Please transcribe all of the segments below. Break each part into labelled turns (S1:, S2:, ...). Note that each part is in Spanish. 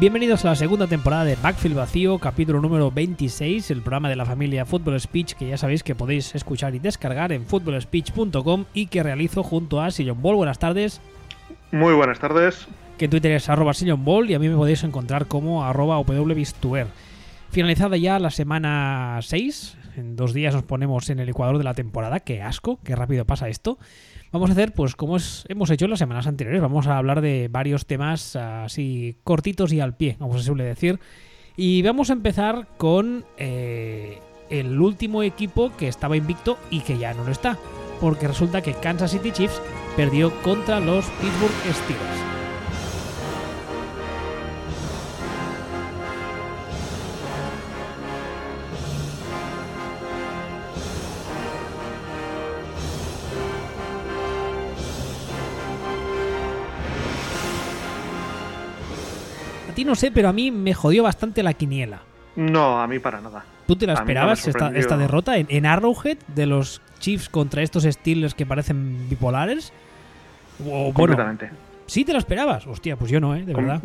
S1: Bienvenidos a la segunda temporada de Backfield Vacío, capítulo número 26, el programa de la familia Football Speech que ya sabéis que podéis escuchar y descargar en footballspeech.com y que realizo junto a Sillon Ball. Buenas tardes.
S2: Muy buenas tardes.
S1: Que en Twitter es arroba Sillon Ball y a mí me podéis encontrar como arroba wbistuer. Finalizada ya la semana 6, en dos días nos ponemos en el ecuador de la temporada, qué asco, qué rápido pasa esto. Vamos a hacer, pues como hemos hecho en las semanas anteriores, vamos a hablar de varios temas así cortitos y al pie, como se suele decir. Y vamos a empezar con eh, el último equipo que estaba invicto y que ya no lo está. Porque resulta que Kansas City Chiefs perdió contra los Pittsburgh Steelers. No sé, pero a mí me jodió bastante la quiniela.
S2: No, a mí para nada.
S1: ¿Tú te la esperabas esta, derrota en, Arrowhead de los Chiefs contra estos Steelers que parecen bipolares?
S2: O, completamente.
S1: ¿Sí te la esperabas? Hostia, pues yo no, ¿eh? De verdad.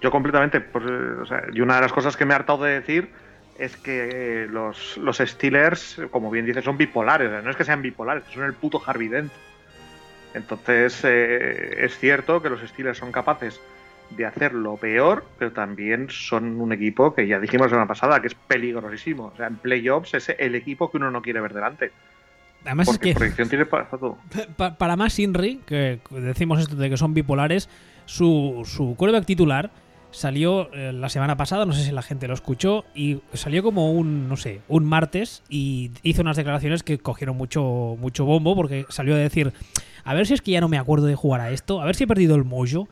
S2: Yo completamente. Pues, eh, y una de las cosas que me he hartado de decir es que los, los Steelers, como bien dices, son bipolares. No es que sean bipolares, son el puto Harvey Dent. Entonces, eh, es cierto que los Steelers son capaces de hacer lo peor, pero también son un equipo que ya dijimos la semana pasada que es peligrosísimo. O sea, en playoffs es el equipo que uno no quiere ver delante.
S1: Además es que
S2: tiene para todo.
S1: Para más Inri, que decimos esto de que son bipolares, su, su quarterback titular salió eh, la semana pasada, no sé si la gente lo escuchó, y salió como un, no sé, un martes y hizo unas declaraciones que cogieron mucho, mucho bombo porque salió a decir, a ver si es que ya no me acuerdo de jugar a esto, a ver si he perdido el mojo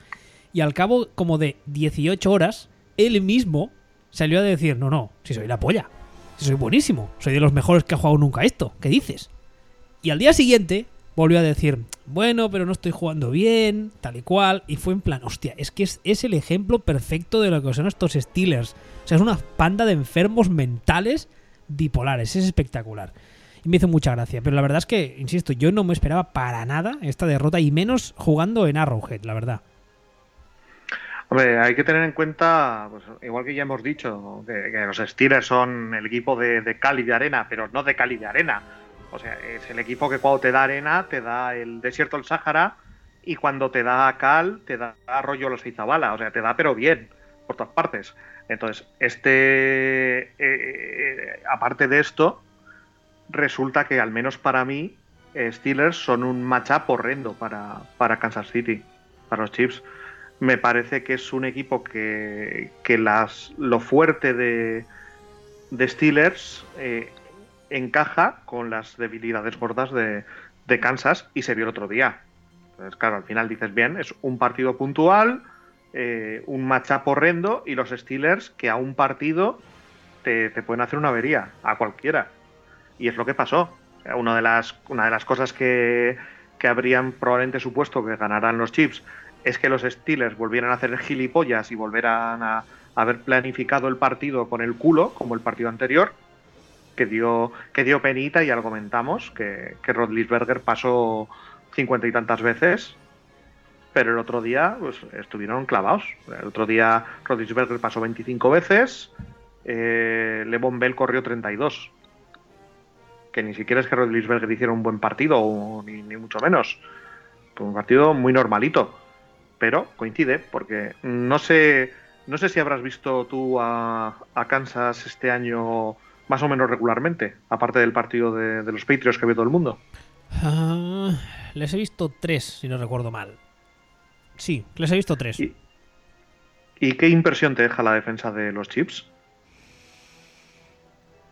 S1: y al cabo como de 18 horas, él mismo salió a decir, no, no, si soy la polla, si soy buenísimo, soy de los mejores que ha jugado nunca esto, ¿qué dices? Y al día siguiente volvió a decir, bueno, pero no estoy jugando bien, tal y cual, y fue en plan, hostia, es que es, es el ejemplo perfecto de lo que son estos Steelers. O sea, es una panda de enfermos mentales bipolares, es espectacular. Y me hizo mucha gracia, pero la verdad es que, insisto, yo no me esperaba para nada esta derrota, y menos jugando en Arrowhead, la verdad.
S2: Hombre, hay que tener en cuenta, pues, igual que ya hemos dicho, que, los Steelers son el equipo de, Cali de arena, pero no de Cali de arena. O sea, es el equipo que cuando te da arena, te da el desierto del Sáhara y cuando te da cal, te da rollo los Izabala. O sea, te da pero bien, por todas partes. Entonces, este, eh, eh, aparte de esto, resulta que al menos para mí, Steelers son un matchup horrendo para, para Kansas City, para los Chiefs me parece que es un equipo que, las, lo fuerte de, de Steelers eh, encaja con las debilidades gordas de, Kansas y se vio el otro día. Entonces, claro, al final dices bien, es un partido puntual, eh, un matchup horrendo y los Steelers que a un partido te, pueden hacer una avería, a cualquiera. Y es lo que pasó. una, de las, una de las cosas que, que habrían probablemente supuesto que ganaran los Chiefs es que los Steelers volvieran a hacer gilipollas y volvieran a, haber planificado el partido con el culo, como el partido anterior, que dio, que dio penita, y comentamos, que, que Rodlisberger pasó cincuenta y tantas veces, pero el otro día pues, estuvieron clavados. El otro día Rodlisberger pasó 25 veces, eh, Levon Bell corrió 32. Que ni siquiera es que Rodlisberger hiciera un buen partido, ni mucho menos. Fue un partido muy normalito pero coincide porque no sé, no sé si habrás visto tú a, Kansas este año más o menos regularmente, aparte del partido de, los Patriots que ve todo el mundo.
S1: Ah, les he visto tres, si no recuerdo mal. Sí, les he visto tres.
S2: ¿Y, qué impresión te deja la defensa de los Chips?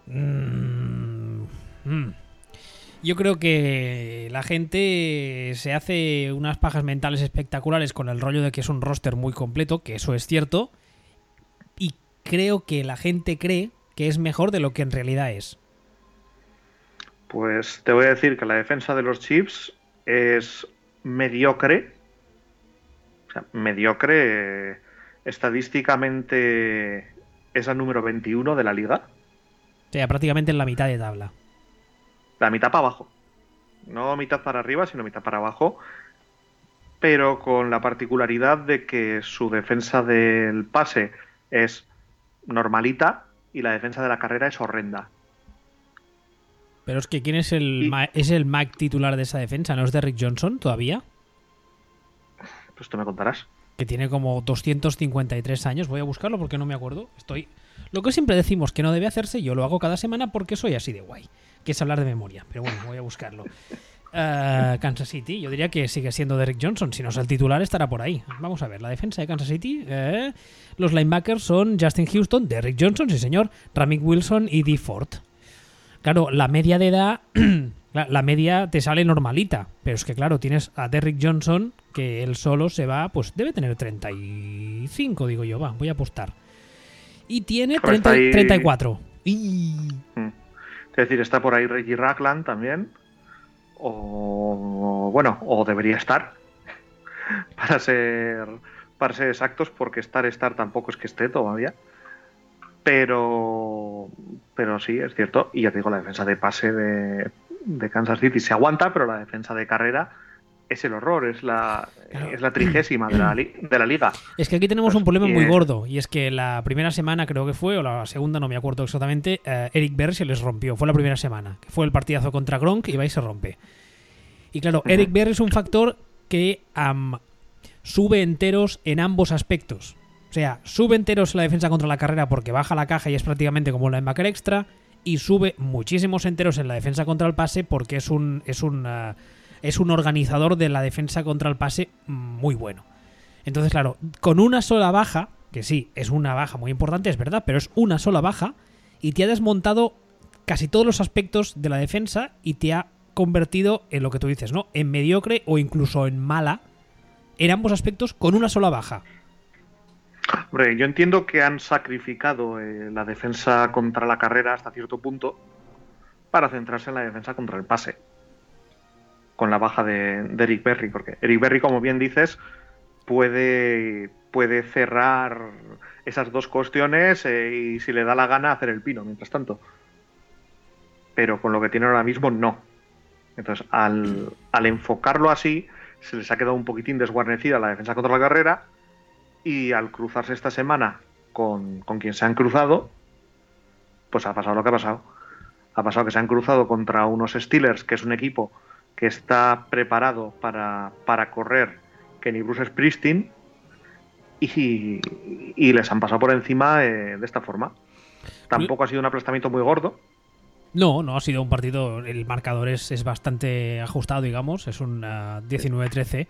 S1: Mm, mm. Yo creo que la gente se hace unas pajas mentales espectaculares con el rollo de que es un roster muy completo, que eso es cierto, y creo que la gente cree que es mejor de lo que en realidad es.
S2: Pues te voy a decir que la defensa de los Chiefs es mediocre. O sea, mediocre. estadísticamente es el número 21 de la liga.
S1: O sea, prácticamente en la mitad de tabla
S2: la mitad para abajo. No mitad para arriba, sino mitad para abajo. pero con la particularidad de que su defensa del pase es normalita y la defensa de la carrera es horrenda.
S1: Pero es que ¿quién es el, es el Mac titular de esa defensa? ¿No es Derrick Johnson todavía?
S2: Pues tú me contarás.
S1: Que tiene como 253 años. Voy a buscarlo porque no me acuerdo. Estoy. Lo que siempre decimos que no debe hacerse, yo lo hago cada semana porque soy así de guay. Que es hablar de memoria. Pero bueno, voy a buscarlo. Eh, Kansas City, yo diría que sigue siendo Derrick Johnson. Si no es el titular, estará por ahí. Vamos a ver, la defensa de Kansas City. Eh, los linebackers son Justin Houston, Derrick Johnson, sí señor, Ramik Wilson y Dee Ford. Claro, la media de edad, la, media te sale normalita, pero es que claro, tienes a Derrick Johnson que él solo se va, pues debe tener 35, digo yo, va, voy a apostar. Y tiene 34.
S2: Mm. Es decir, está por ahí Reggie Ragland también. O bueno, o debería estar. para ser para ser exactos, porque estar, estar tampoco es que esté todavía. Pero, pero sí, es cierto. Y ya te digo, la defensa de pase de, Kansas City se aguanta, pero la defensa de carrera es el horror, es la, es la trigésima de la, de la, liga.
S1: Es que aquí tenemos un problema muy gordo, y es que la primera semana creo que fue, o la segunda, no me acuerdo exactamente, eh, Eric Berry se les rompió, fue la primera semana, que fue el partidazo contra Gronk y va y se rompe. Y claro, Eric Berry es un factor que sube enteros en ambos aspectos. O sea, sube enteros en la defensa contra la carrera porque baja la caja y es prácticamente como un linebacker extra. Y sube muchísimos enteros en la defensa contra el pase porque es un, es un, uh, es un organizador de la defensa contra el pase muy bueno. Entonces, claro, con una sola baja, que sí, es una baja muy importante, es verdad, pero es una sola baja, y te ha desmontado casi todos los aspectos de la defensa y te ha convertido en lo que tú dices, ¿no? En mediocre o incluso en mala en ambos aspectos con una sola baja.
S2: Hombre, yo entiendo que han sacrificado eh, la defensa contra la carrera hasta cierto punto para centrarse en la defensa contra el pase. Con la baja de, Eric Berry, porque Eric Berry, como bien dices, puede, puede cerrar esas dos cuestiones eh, y si le da la gana hacer el pino, mientras tanto. Pero con lo que tiene ahora mismo, no. Entonces, al, al enfocarlo así, se les ha quedado un poquitín desguarnecida la defensa contra la carrera y al cruzarse esta semana con, quien se han cruzado, pues ha pasado lo que ha pasado. Ha pasado que se han cruzado contra unos Steelers, que es un equipo que está preparado para, para correr Kenny Bruce Springsteen y, y, les han pasado por encima eh, de esta forma. Tampoco ha sido un aplastamiento muy gordo,
S1: no, no ha sido un partido. El marcador es, bastante ajustado, digamos. Es un 19-13.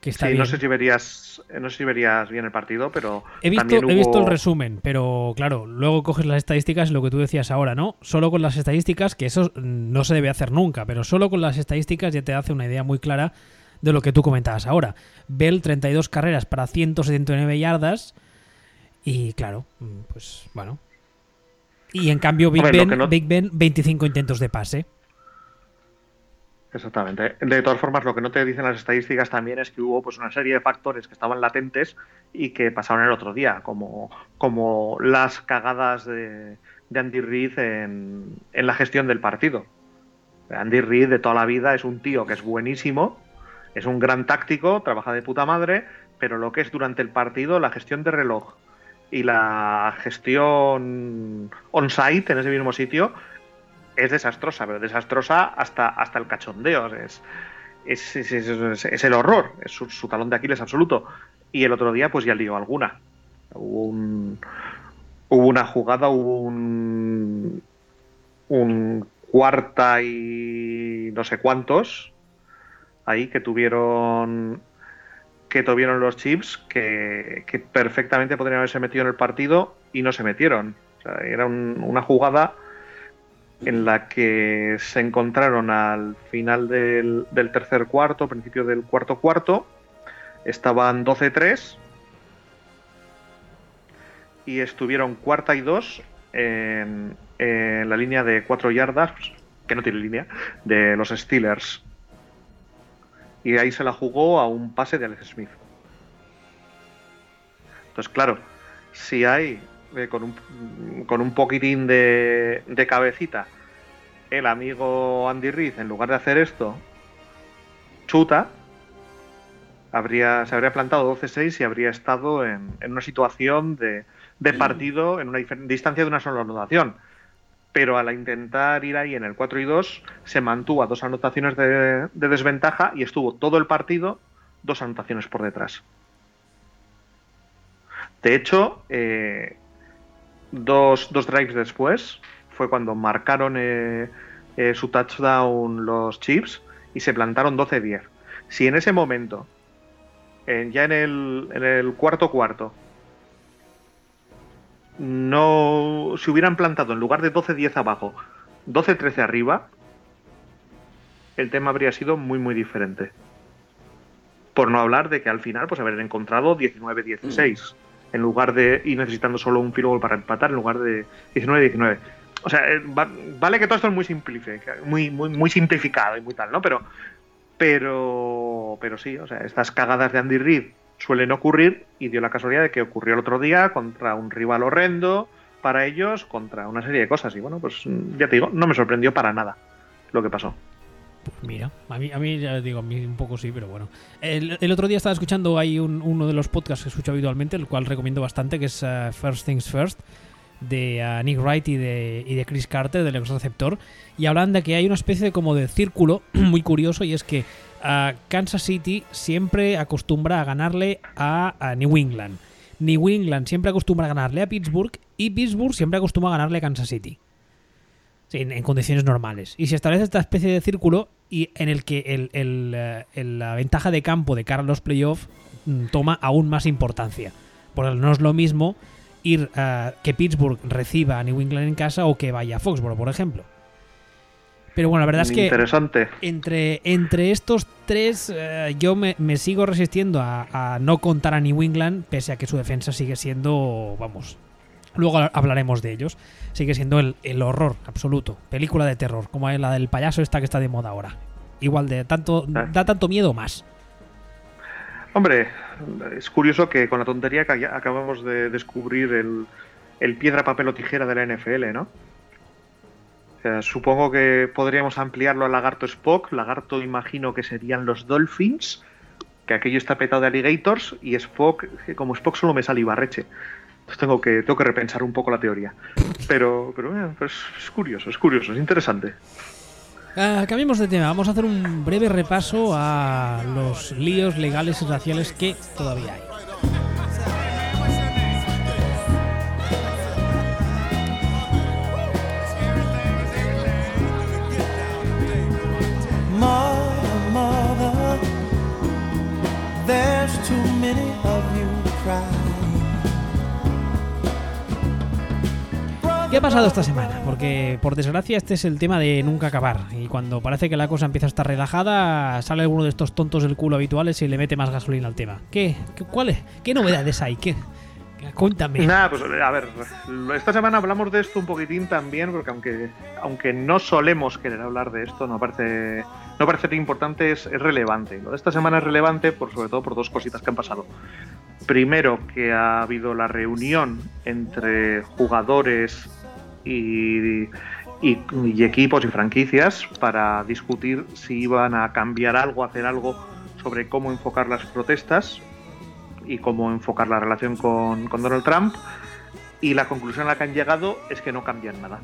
S1: Que está sí,
S2: no sé si verías, no sé si verías bien el partido, pero
S1: he visto, he visto el resumen, pero claro, luego coges las estadísticas, lo que tú decías ahora, ¿no? Solo con las estadísticas, que eso no se debe hacer nunca, pero solo con las estadísticas ya te hace una idea muy clara de lo que tú comentabas ahora. Bell 32 carreras para 179 yardas y claro, pues bueno, y en cambio Big, ben, 25 intentos de pase.
S2: Exactamente. De todas formas, lo que no te dicen las estadísticas también es que hubo pues una serie de factores que estaban latentes y que pasaron el otro día, como, como las cagadas de, Andy Reid en, en, la gestión del partido. Andy Reid de toda la vida es un tío que es buenísimo, es un gran táctico, trabaja de puta madre, pero lo que es durante el partido, la gestión de reloj, y la gestión on-site en ese mismo sitio es desastrosa, pero desastrosa hasta, hasta el cachondeo. Es, es, es, el horror, es su, talón de Aquiles absoluto. Y el otro día, pues ya lió alguna. Hubo, un, hubo una jugada, hubo un, un cuarta y no sé cuántos ahí que tuvieron que tuvieron los chips que, perfectamente podrían haberse metido en el partido y no se metieron. era una jugada en la que se encontraron al final del, tercer cuarto, principio del cuarto cuarto, estaban 12-3 y estuvieron cuarta y dos en, en la línea de cuatro yardas, que no tiene línea, de los Steelers y ahí se la jugó a un pase de Alex Smith. Entonces, claro, si hay eh, con, un, con un poquitín de, de cabecita el amigo Andy Reid, en lugar de hacer esto, chuta, habría, se habría plantado 12-6 y habría estado en, una situación de, partido en una distancia de una sola anotación. Pero al intentar ir ahí en el 4 y 2, se mantuvo a dos anotaciones de, desventaja y estuvo todo el partido dos anotaciones por detrás. De hecho, eh, dos, drives después fue cuando marcaron eh, eh, su touchdown los Chips y se plantaron 12-10. Si en ese momento ya en el, cuarto cuarto, no se hubieran plantado en lugar de 12-10 abajo, 12-13 arriba, el tema habría sido muy muy diferente. Por no hablar de que al final pues haber encontrado 19-16 en lugar de y necesitando solo un field para empatar en lugar de 19-19. O sea, eh, vale que todo esto es muy muy, muy, muy simplificado y muy tal, ¿no? Pero pero, pero sí, o sea, estas cagadas de Andy Reid suelen ocurrir y dio la casualidad de que ocurrió el otro día contra un rival horrendo para ellos, contra una serie de cosas. Y bueno, pues ya te digo, no me sorprendió para nada lo que pasó.
S1: Pues mira, a mí, a mí ya digo, a mí un poco sí, pero bueno. El, otro día estaba escuchando ahí uno de los podcasts que escucho habitualmente, el cual recomiendo bastante, que es uh, First Things First, de uh, Nick Wright y de, y de Chris Carter, del ex receptor, y hablan de que hay una especie de como de círculo muy curioso, y es que uh, Kansas City siempre acostumbra a ganarle a, New England. New England siempre acostumbra a ganarle a Pittsburgh y Pittsburgh siempre acostumbra a ganarle a Kansas City. En, condiciones normales. Y se establece esta especie de círculo y en el que el, la ventaja de campo de cara a los playoffs mm, toma aún más importancia. Porque no es lo mismo ir a que Pittsburgh reciba a New England en casa o que vaya a Foxborough, por ejemplo. Pero bueno, la verdad es que
S2: Interesante.
S1: Entre, entre estos tres eh, yo me, sigo resistiendo a, no contar a New England, pese a que su defensa sigue siendo, vamos, luego hablaremos de ellos, sigue siendo el, el horror absoluto, película de terror, como la del payaso esta que está de moda ahora. Igual de tanto, ah. da tanto miedo más.
S2: Hombre, es curioso que con la tontería que acabamos de descubrir el, piedra, papel o tijera de la NFL, ¿no? supongo que podríamos ampliarlo a Lagarto Spock. Lagarto imagino que serían los Dolphins, que aquello está petado de alligators, y Spock, como Spock solo me sale Ibarreche. Entonces tengo que, tengo que repensar un poco la teoría. Pero, pero eh, pues es curioso, es curioso, es interesante.
S1: Uh, cambiemos de tema, vamos a hacer un breve repaso a los líos legales y raciales que todavía hay. ¿Qué ha pasado esta semana? Porque por desgracia este es el tema de nunca acabar. Y cuando parece que la cosa empieza a estar relajada, sale alguno de estos tontos del culo habituales y le mete más gasolina al tema. ¿Qué? ¿Qué? ¿Qué novedades hay? ¿Qué? Cuéntame.
S2: Nada, pues a ver, esta semana hablamos de esto un poquitín también, porque aunque, aunque no solemos querer hablar de esto, no parece, no parece importante, es, es relevante. Lo de esta semana es relevante por, sobre todo por dos cositas que han pasado. Primero, que ha habido la reunión entre jugadores y, equipos y franquicias para discutir si iban a cambiar algo, hacer algo sobre cómo enfocar las protestas y cómo enfocar la relación con, con Donald Trump. Y la conclusión a la que han llegado es que no cambian nada.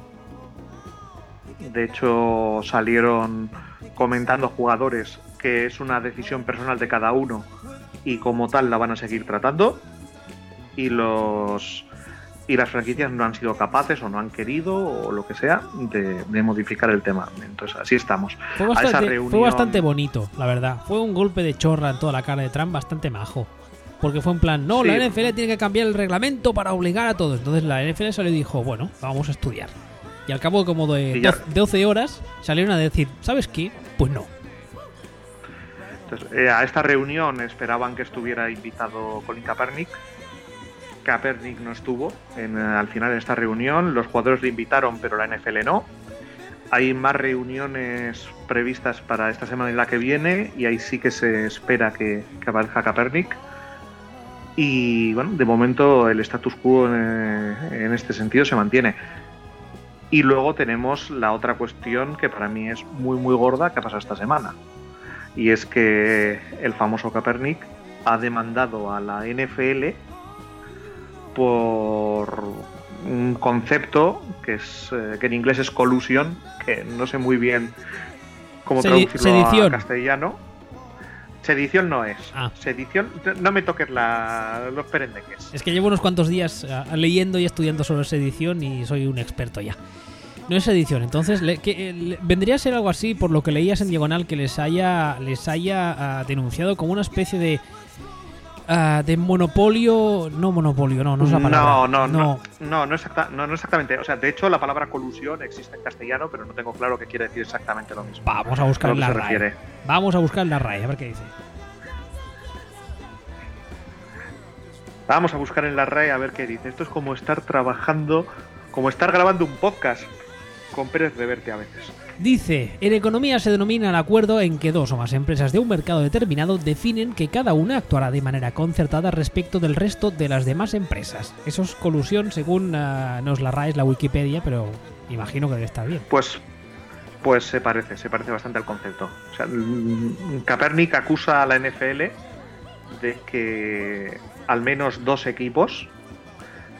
S2: De hecho, salieron comentando jugadores que es una decisión personal de cada uno y como tal la van a seguir tratando. Y los y las franquicias no han sido capaces o no han querido o lo que sea de, modificar el tema. Entonces así estamos.
S1: Fue bastante, fue bastante bonito, la verdad. Fue un golpe de chorra en toda la cara de Trump bastante majo. Porque fue en plan, no, la NFL tiene que cambiar el reglamento para obligar a todos. Entonces la NFL solo dijo, bueno, vamos a estudiar. Y al cabo como de 12 horas salieron a decir, ¿sabes qué? Pues no.
S2: Entonces, eh, a esta reunión esperaban que estuviera invitado Colin Kaepernick, Kaepernick no estuvo en, eh, al final de esta reunión. Los jugadores le invitaron, pero la NFL no. Hay más reuniones previstas para esta semana y la que viene, y ahí sí que se espera que, aparezca Kaepernick. Y bueno, de momento el status quo en, en este sentido se mantiene. Y luego tenemos la otra cuestión que para mí es muy muy gorda que ha pasado esta semana. Y es que el famoso Kaepernick ha demandado a la NFL por un concepto que es eh, que en inglés es collusion, que no sé muy bien cómo traducirlo
S1: sedición.
S2: a castellano. Sedición no es.
S1: Ah.
S2: Sedición, no me toques la, los perendeques.
S1: Es que llevo unos cuantos días ah, leyendo y estudiando sobre sedición y soy un experto ya. No es edición, entonces le- que, eh, le- vendría a ser algo así por lo que leías en diagonal que les haya les haya ah, denunciado como una especie de ah, de monopolio, no monopolio, no, no es la palabra.
S2: No, no, no, no, no, exacta- no, no exactamente. O sea, de hecho, la palabra colusión existe en castellano, pero no tengo claro qué quiere decir exactamente lo mismo.
S1: Vamos a buscar en la RAE.
S2: refiere.
S1: Vamos a buscar en la RAE, a ver qué dice.
S2: Vamos a buscar en la RAE a ver qué dice. Esto es como estar trabajando, como estar grabando un podcast con Pérez Reverte a veces.
S1: Dice, en economía se denomina el acuerdo en que dos o más empresas de un mercado determinado definen que cada una actuará de manera concertada respecto del resto de las demás empresas. Eso es colusión según ah, nos la RAE la Wikipedia, pero imagino que debe estar bien.
S2: Pues, pues se parece, se parece bastante al concepto. O sea, mm, Kaepernick acusa a la NFL de que al menos dos equipos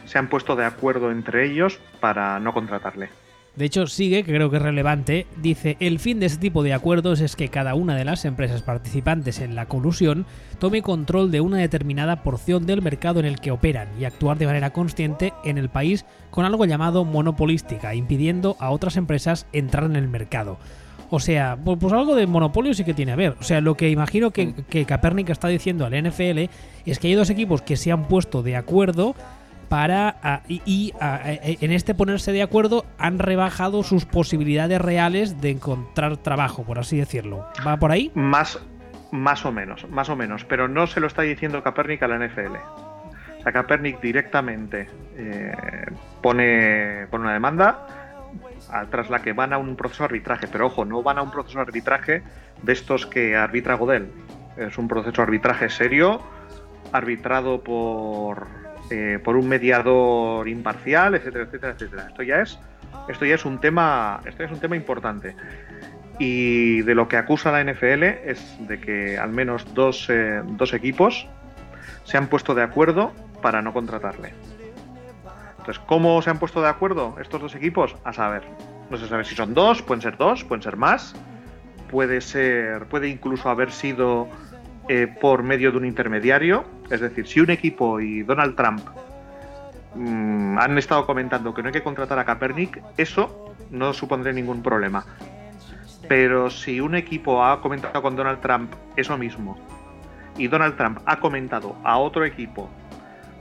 S2: se han puesto de acuerdo entre ellos para no contratarle.
S1: De hecho, sigue, que creo que es relevante, dice, el fin de este tipo de acuerdos es que cada una de las empresas participantes en la colusión tome control de una determinada porción del mercado en el que operan y actuar de manera consciente en el país con algo llamado monopolística, impidiendo a otras empresas entrar en el mercado. O sea, pues, algo de monopolio sí que tiene a ver. O sea, lo que imagino que, que Kaepernick está diciendo al NFL es que hay dos equipos que se han puesto de acuerdo para y, en este ponerse de acuerdo han rebajado sus posibilidades reales de encontrar trabajo, por así decirlo. ¿Va por ahí?
S2: Más, más o menos, más o menos, pero no se lo está diciendo Kaepernick a la NFL. O sea, Kaepernick directamente eh, pone, pone una demanda tras la que van a un proceso de arbitraje, pero ojo, no van a un proceso de arbitraje de estos que arbitra Godel. Es un proceso de arbitraje serio, arbitrado por, eh, por un mediador imparcial, etcétera, etcétera, etcétera. Esto ya es, esto ya es un tema, esto ya es un tema importante. Y de lo que acusa la NFL es de que al menos dos, eh, dos equipos se han puesto de acuerdo para no contratarle. Entonces, ¿cómo se han puesto de acuerdo estos dos equipos? A saber. No se sabe si son dos, pueden ser dos, pueden ser más. Puede ser. Puede incluso haber sido eh, por medio de un intermediario. Es decir, si un equipo y Donald Trump mm, han estado comentando que no hay que contratar a Kaepernick, eso no supondría ningún problema. Pero si un equipo ha comentado con Donald Trump eso mismo y Donald Trump ha comentado a otro equipo,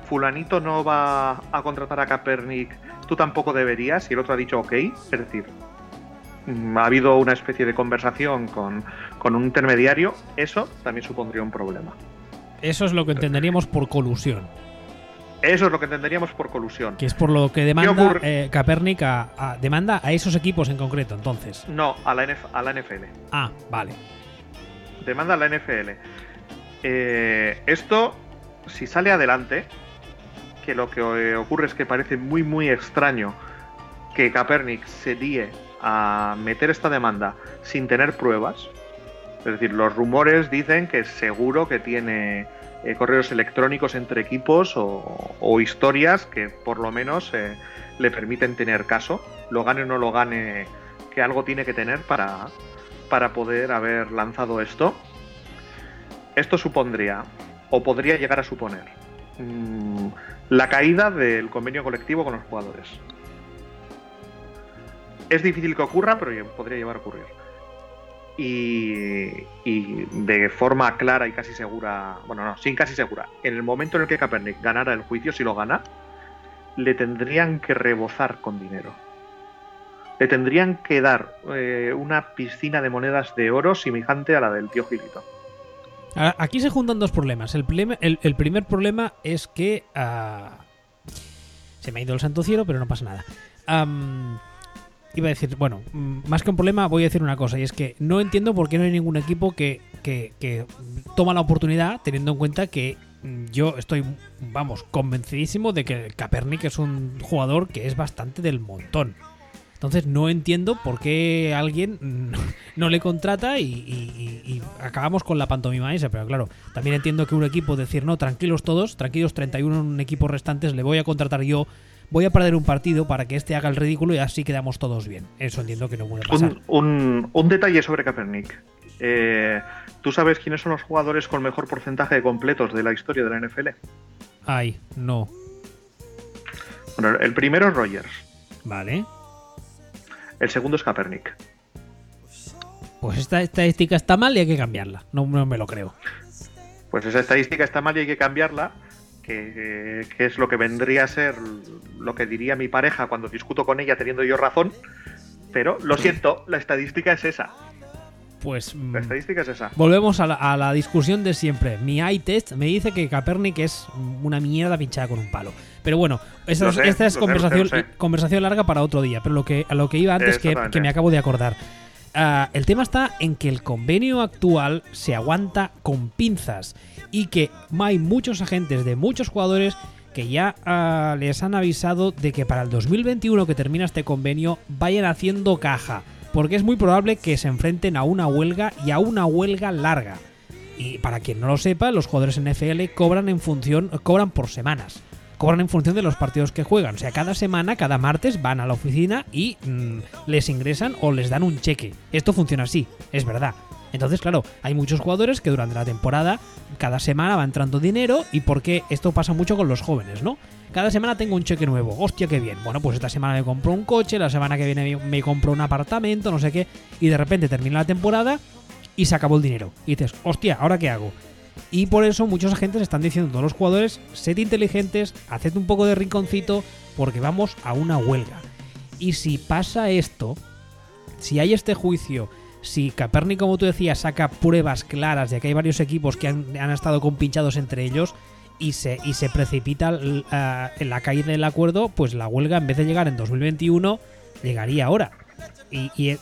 S2: fulanito no va a contratar a Kaepernick, tú tampoco deberías, y el otro ha dicho ok, es decir, mm, ha habido una especie de conversación con, con un intermediario, eso también supondría un problema.
S1: Eso es lo que entenderíamos por colusión,
S2: Eso es lo que entenderíamos por colusión.
S1: que es por lo que demanda
S2: ocurre?
S1: eh, a, a- demanda a esos equipos en concreto, entonces.
S2: No, a la, NF a la NFL.
S1: Ah, vale.
S2: demanda a la NFL. Eh, esto, si sale adelante, que lo que eh, ocurre es que parece muy, muy extraño que Kaepernick se líe a meter esta demanda sin tener pruebas. Es decir, los rumores dicen que seguro que tiene eh, correos electrónicos entre equipos o, historias que por lo menos eh, le permiten tener caso. Lo gane o no lo gane, que algo tiene que tener para, para poder haber lanzado esto. Esto supondría, o podría llegar a suponer, mm, la caída del convenio colectivo con los jugadores. Es difícil que ocurra, pero podría llevar a ocurrir. Y, y de forma clara y casi segura, bueno, no, sin casi segura, en el momento en el que Kaepernick ganara el juicio, si lo gana, le tendrían que rebozar con dinero. Le tendrían que dar eh, una piscina de monedas de oro semejante a la del tío Gilito.
S1: Ahora, Aquí se juntan dos problemas. El, el- primer problema es que. ah, se me ha ido el santo cielo, pero no pasa nada. Iba a decir, bueno, mm, más que un problema, voy a decir una cosa, y es que no entiendo por qué no hay ningún equipo que, que- toma la oportunidad, teniendo en cuenta que mm, yo estoy, vamos, convencidísimo de que Kaepernick es un jugador que es bastante del montón. Entonces no entiendo por qué alguien no le contrata y, y acabamos con la pantomima esa. Pero claro, también entiendo que un equipo decir, no, tranquilos todos, tranquilos 31 equipos restantes, le voy a contratar yo voy a perder un partido para que este haga el ridículo y así quedamos todos bien. Eso entiendo que no puede pasar.
S2: Un, detalle sobre Kaepernick. Eh, ¿Tú sabes quiénes son los jugadores con mejor porcentaje de completos de la historia de la NFL?
S1: Ay, no.
S2: Bueno, el primero es Rogers.
S1: Vale.
S2: El segundo es Kaepernick.
S1: Pues esta estadística está mal y hay que cambiarla. No, no me lo creo.
S2: Pues esa estadística está mal y hay que cambiarla que, es lo que vendría a ser lo que diría mi pareja cuando discuto con ella teniendo yo razón, pero lo siento, la estadística es esa.
S1: Pues.
S2: La mm, estadística es esa.
S1: Volvemos a la, discusión de siempre. Mi eye test me dice que Capernic es una mierda pinchada con un palo. Pero bueno, esta, es conversación, conversación larga para otro día. Pero lo que, a lo que iba antes, que, que me acabo de acordar. Ah, el tema está en que el convenio actual se aguanta con pinzas y que hay muchos agentes de muchos jugadores que ya ah, les han avisado de que para el 2021 que termina este convenio vayan haciendo caja, porque es muy probable que se enfrenten a una huelga y a una huelga larga. Y para quien no lo sepa, los jugadores NFL cobran en función cobran por semanas. Cobran en función de los partidos que juegan. O sea, cada semana, cada martes van a la oficina y mm, les ingresan o les dan un cheque. Esto funciona así, es verdad. Entonces, claro, hay muchos jugadores que durante la temporada, cada semana va entrando dinero y porque esto pasa mucho con los jóvenes, ¿no? Cada semana tengo un cheque nuevo, hostia, qué bien. Bueno, pues esta semana me compro un coche, la semana que viene me compro un apartamento, no sé qué, y de repente termina la temporada y se acabó el dinero. Y dices, hostia, ¿ahora qué hago? Y por eso muchos agentes están diciendo a todos los jugadores, sed inteligentes, haced un poco de rinconcito, porque vamos a una huelga. Y si pasa esto, si hay este juicio si Caperni, como tú decías, saca pruebas claras de que hay varios equipos que han, estado compinchados entre ellos y se, y se precipita en la caída del acuerdo, pues la huelga en vez de llegar en 2021, llegaría ahora. Y, eh,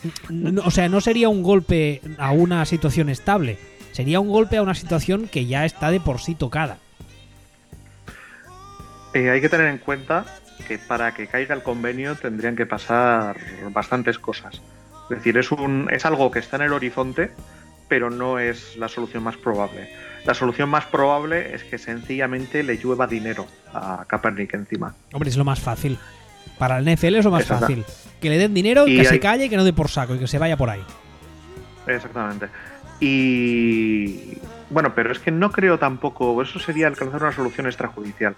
S1: o sea, no sería un golpe a una situación estable, sería un golpe a una situación que ya está de por sí tocada.
S2: Eh, hay que tener en cuenta que para que caiga el convenio tendrían que pasar bastantes cosas. Es decir, es, un, es algo que está en el horizonte, pero no es la solución más probable. La solución más probable es que sencillamente le llueva dinero a Kaepernick encima.
S1: Hombre, es lo más fácil. Para el NFL es lo más fácil. Que le den dinero, y que se calle, que no dé por saco y que se vaya por ahí.
S2: Exactamente. Y bueno, pero es que no creo tampoco, eso sería alcanzar una solución extrajudicial.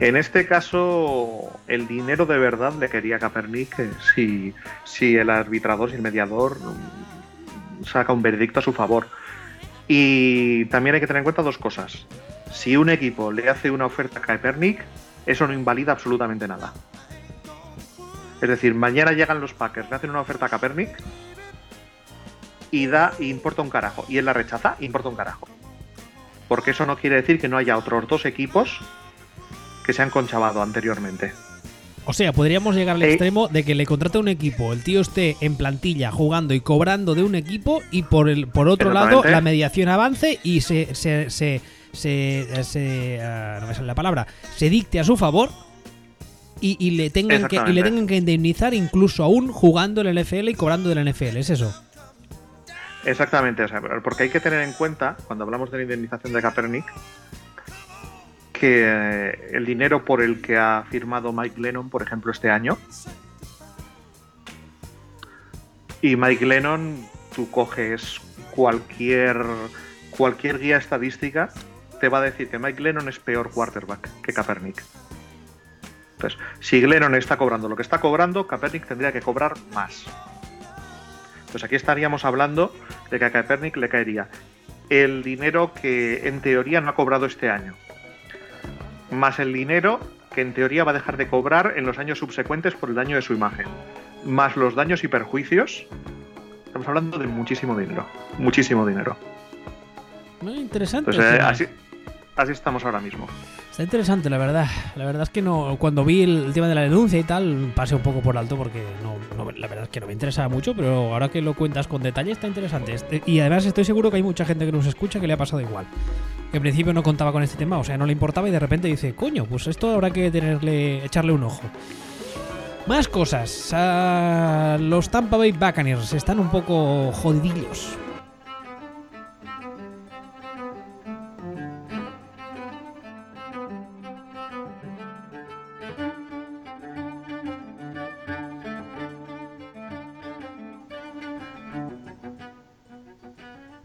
S2: En este caso, el dinero de verdad le quería Kaepernick eh, si, si el arbitrador, si el mediador mm, saca un veredicto a su favor. Y también hay que tener en cuenta dos cosas. Si un equipo le hace una oferta a Kaepernick, eso no invalida absolutamente nada. Es decir, mañana llegan los Packers, le hacen una oferta a Kaepernick y da y importa un carajo. Y él la rechaza, importa un carajo. Porque eso no quiere decir que no haya otros dos equipos que se han conchavado anteriormente.
S1: O sea, podríamos llegar al extremo de que le contrate un equipo, el tío esté en plantilla jugando y cobrando de un equipo y por el por otro lado la mediación avance y se se, se, se, ah, no me sale la palabra, se dicte a su favor y, le tengan que y le tengan que indemnizar incluso aún jugando en el NFL y cobrando del NFL, ¿es eso?
S2: Exactamente, porque hay que tener en cuenta cuando hablamos de la indemnización de Kaepernick que eh, el dinero por el que ha firmado Mike Lennon, por ejemplo, este año. Y Mike Lennon, tú coges cualquier, cualquier guía estadística, te va a decir que Mike Lennon es peor quarterback que Kaepernick. Entonces, si Lennon está cobrando lo que está cobrando, Kaepernick tendría que cobrar más. Entonces aquí estaríamos hablando de que a Kaepernick le caería el dinero que en teoría no ha cobrado este año más el dinero que en teoría va a dejar de cobrar en los años subsecuentes por el daño de su imagen, más los daños y perjuicios, estamos hablando de muchísimo dinero, muchísimo dinero.
S1: Muy interesante.
S2: Pues, eh, así, así estamos ahora mismo.
S1: Está interesante, la verdad. La verdad es que no, cuando vi el, tema de la denuncia y tal, pasé un poco por alto porque no, la verdad es que no me interesaba mucho, pero ahora que lo cuentas con detalle está interesante. Este, y además estoy seguro que hay mucha gente que nos escucha que le ha pasado igual. Que en principio no contaba con este tema, o sea, no le importaba y de repente dice, coño, pues esto habrá que tenerle, echarle un ojo. Más cosas. Ah, los Tampa Bay Buccaneers están un poco jodidillos.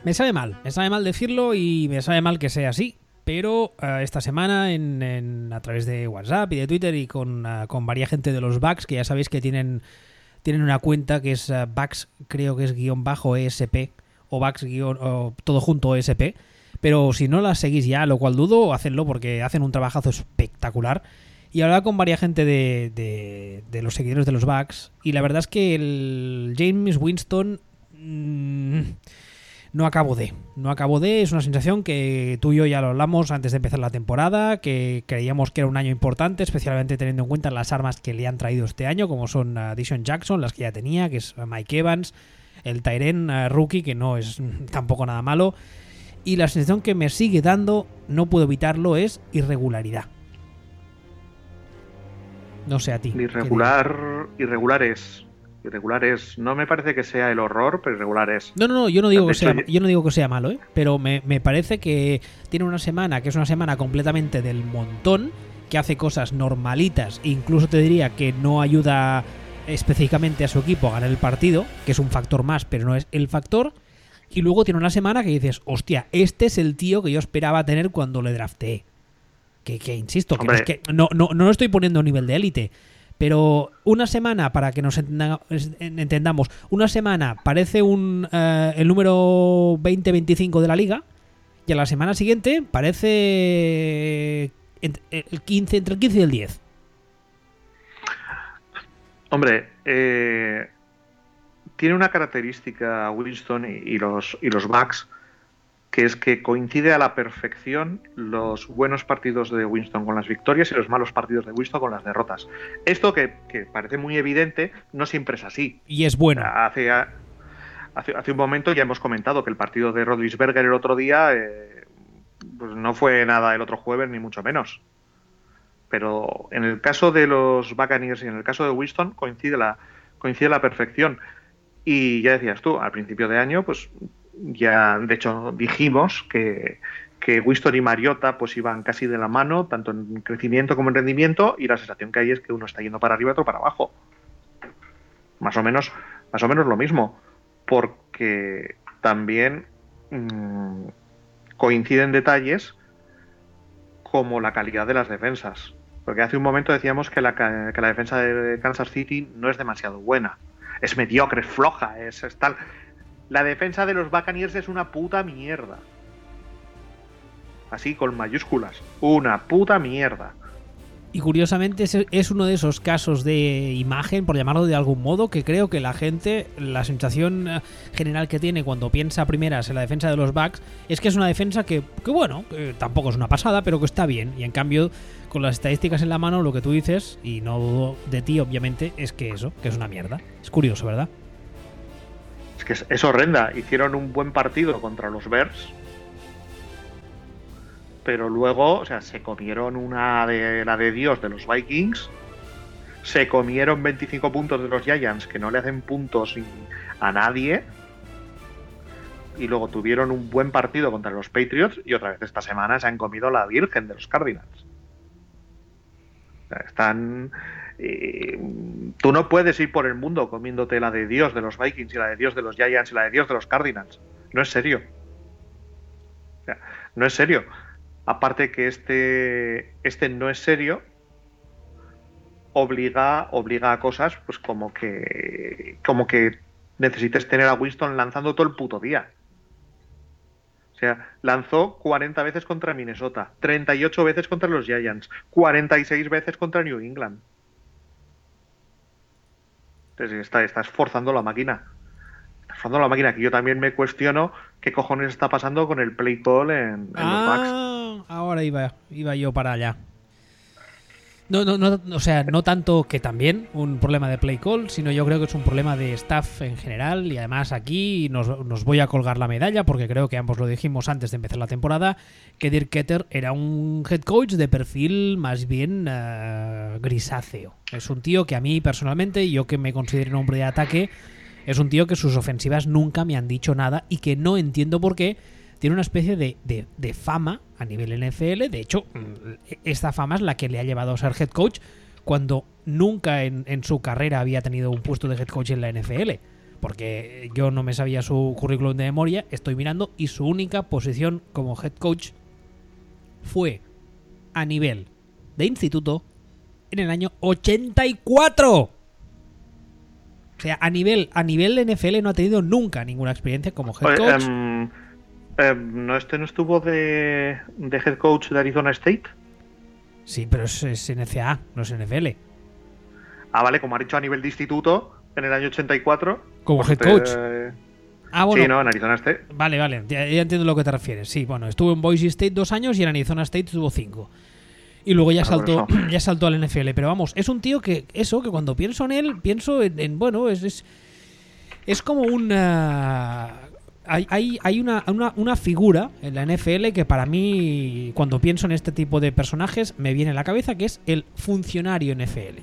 S1: Me sabe mal, me sabe mal decirlo y me sabe mal que sea así, pero uh, esta semana en, en, a través de WhatsApp y de Twitter y con, uh, con varias gente de los Bucks, que ya sabéis que tienen, tienen una cuenta que es uh, creo que es guion bajo ESP, o Bucks guion, o todo junto ESP, pero si no la seguís ya, lo cual dudo, hacedlo porque hacen un trabajazo espectacular. Y hablaba con varias gente de, de, de los seguidores de los Bucks, y la verdad es que el James Winston... Mmm, no acabo de. No acabo de. Es una sensación que tú y yo ya lo hablamos antes de empezar la temporada, que creíamos que era un año importante, especialmente teniendo en cuenta las armas que le han traído este año, como son uh, Dishon Jackson, las que ya tenía, que es Mike Evans, el Tyren uh, rookie, que no es tampoco nada malo. Y la sensación que me sigue dando, no puedo evitarlo, es irregularidad. No sé a ti.
S2: Irregular, irregular es irregular es no me parece que sea el horror pero irregular es
S1: no no no yo no digo que sea yo no digo que sea malo ¿eh? pero me, me, parece que tiene una semana que es una semana completamente del montón que hace cosas normalitas incluso te diría que no ayuda específicamente a su equipo a ganar el partido que es un factor más pero no es el factor. Y luego tiene una semana que dices hostia este es el tío que yo esperaba tener cuando le drafté que, que insisto que, no, es que no, no, no lo estoy poniendo a nivel de élite pero una semana, para que nos entendamos, una semana parece un uh, el número 20-25 de la liga y a la semana siguiente parece el 15, entre el 15 y el 10.
S2: Hombre, eh, tiene una característica Winston y, y los, y los Bucks que es que coincide a la perfección los buenos partidos de Winston con las victorias y los malos partidos de Winston con las derrotas. Esto que, que parece muy evidente, no siempre es así.
S1: Y es bueno.
S2: Hace, hace, hace un momento ya hemos comentado que el partido de Rodlisberger el otro día eh, pues no fue nada el otro jueves, ni mucho menos. Pero en el caso de los Buccaneers y en el caso de Winston coincide la, coincide la perfección. Y ya decías tú, al principio de año, pues ya de hecho dijimos que, que Winston y Mariota pues iban casi de la mano, tanto en crecimiento como en rendimiento, y la sensación que hay es que uno está yendo para arriba y otro para abajo. Más o menos, más o menos lo mismo. Porque también mmm, coinciden detalles como la calidad de las defensas. Porque hace un momento decíamos que la, que la defensa de Kansas City no es demasiado buena. Es mediocre, es floja, es tal. La defensa de los Buccaneers es una puta mierda. Así con mayúsculas. Una puta mierda.
S1: Y curiosamente es, uno de esos casos de imagen, por llamarlo de algún modo, que creo que la gente, la sensación general que tiene cuando piensa primeras en la defensa de los Bucks, es que es una defensa que, que bueno, que tampoco es una pasada, pero que está bien. Y en cambio, con las estadísticas en la mano, lo que tú dices, y no dudo de ti, obviamente, es que eso, que es una mierda. Es curioso, ¿verdad?
S2: Es horrenda. Hicieron un buen partido contra los Bears. Pero luego, o sea, se comieron una de la de Dios de los Vikings. Se comieron 25 puntos de los Giants, que no le hacen puntos a nadie. Y luego tuvieron un buen partido contra los Patriots. Y otra vez esta semana se han comido la Virgen de los Cardinals. O sea, están eh, tú no puedes ir por el mundo comiéndote la de Dios de los Vikings y la de Dios de los Giants y la de Dios de los Cardinals. No es serio. O sea, no es serio. Aparte que este, este no es serio, obliga, obliga a cosas pues como que, como que necesites tener a Winston lanzando todo el puto día. O sea, lanzó 40 veces contra Minnesota, 38 veces contra los Giants, 46 veces contra New England. Está, está esforzando la máquina. Está esforzando la máquina, que yo también me cuestiono qué cojones está pasando con el play call en, en
S1: ah, los. Ahora iba, iba yo para allá. No, no, no, o sea, no tanto que también un problema de play call, sino yo creo que es un problema de staff en general y además aquí nos, nos voy a colgar la medalla porque creo que ambos lo dijimos antes de empezar la temporada, que Dirk Ketter era un head coach de perfil más bien eh, grisáceo. Es un tío que a mí personalmente, yo que me considero un hombre de ataque, es un tío que sus ofensivas nunca me han dicho nada y que no entiendo por qué tiene una especie de, de, de, fama a nivel NFL. De hecho, mm, esta fama es la que le ha llevado a ser head coach cuando nunca en, en, su carrera había tenido un puesto de head coach en la NFL. Porque yo no me sabía su currículum de memoria, estoy mirando, y su única posición como head coach fue a nivel de instituto en el año 84. O sea, a nivel, a nivel NFL no ha tenido nunca ninguna experiencia como head coach.
S2: Um, eh, ¿no, este no estuvo de, de, head coach de Arizona State?
S1: Sí, pero es, es, NCAA, no es NFL.
S2: Ah, vale, como ha dicho a nivel de instituto en el año 84.
S1: Como
S2: pues
S1: head coach.
S2: Eh,
S1: ah, bueno.
S2: Sí, no, en Arizona State.
S1: Vale, vale, ya, ya, entiendo a lo que te refieres. Sí, bueno, estuvo en Boise State dos años y en Arizona State estuvo cinco. Y luego ya
S2: Ah,
S1: saltó, ya saltó al NFL. Pero vamos, es un tío que, eso, que cuando pienso en él, pienso en, en bueno, es, es, es como una hay, hay, una, figura en la NFL que para mí, cuando pienso en este tipo de personajes, me viene a la cabeza que es el funcionario NFL.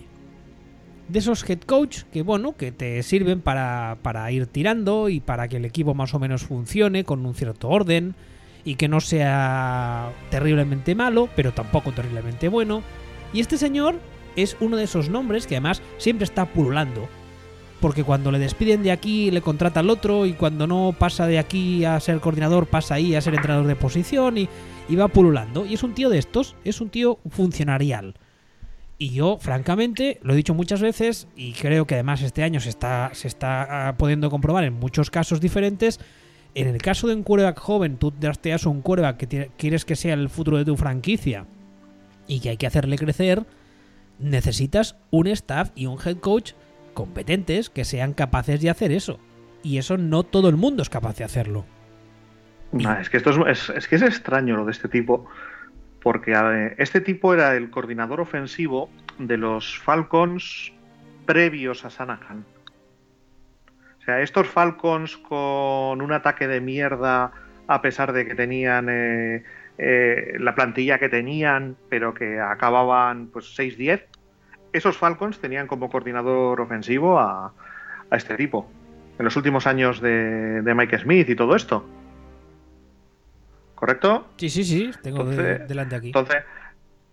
S1: De esos head coach que, bueno, que te sirven para, para ir tirando y para que el equipo más o menos funcione con un cierto orden y que no sea terriblemente malo, pero tampoco terriblemente bueno. Y este señor es uno de esos nombres que además siempre está pululando porque cuando le despiden de aquí le contrata al otro y cuando no pasa de aquí a ser coordinador pasa ahí a ser entrenador de posición y, va pululando. Y es un tío de estos, es un tío funcionarial. Y yo, francamente, lo he dicho muchas veces y creo que además este año se está, se está pudiendo comprobar en muchos casos diferentes. En el caso de un quarterback joven, tú drafteas un quarterback que quieres que sea el futuro de tu franquicia y que hay que hacerle crecer, necesitas un staff y un head coach competentes que sean capaces de hacer eso. Y eso no todo el mundo es capaz de hacerlo.
S2: Nah, es que esto es, es, es, que es extraño lo de este tipo, porque ver, este tipo era el coordinador ofensivo de los Falcons previos a Sanahan. O sea, estos Falcons con un ataque de mierda, a pesar de que tenían eh, eh, la plantilla que tenían, pero que acababan pues 6-10, esos Falcons tenían como coordinador ofensivo a, a este tipo en los últimos años de, de, Mike Smith y todo esto. ¿Correcto?
S1: Sí, sí, sí, tengo entonces, de, delante aquí.
S2: Entonces,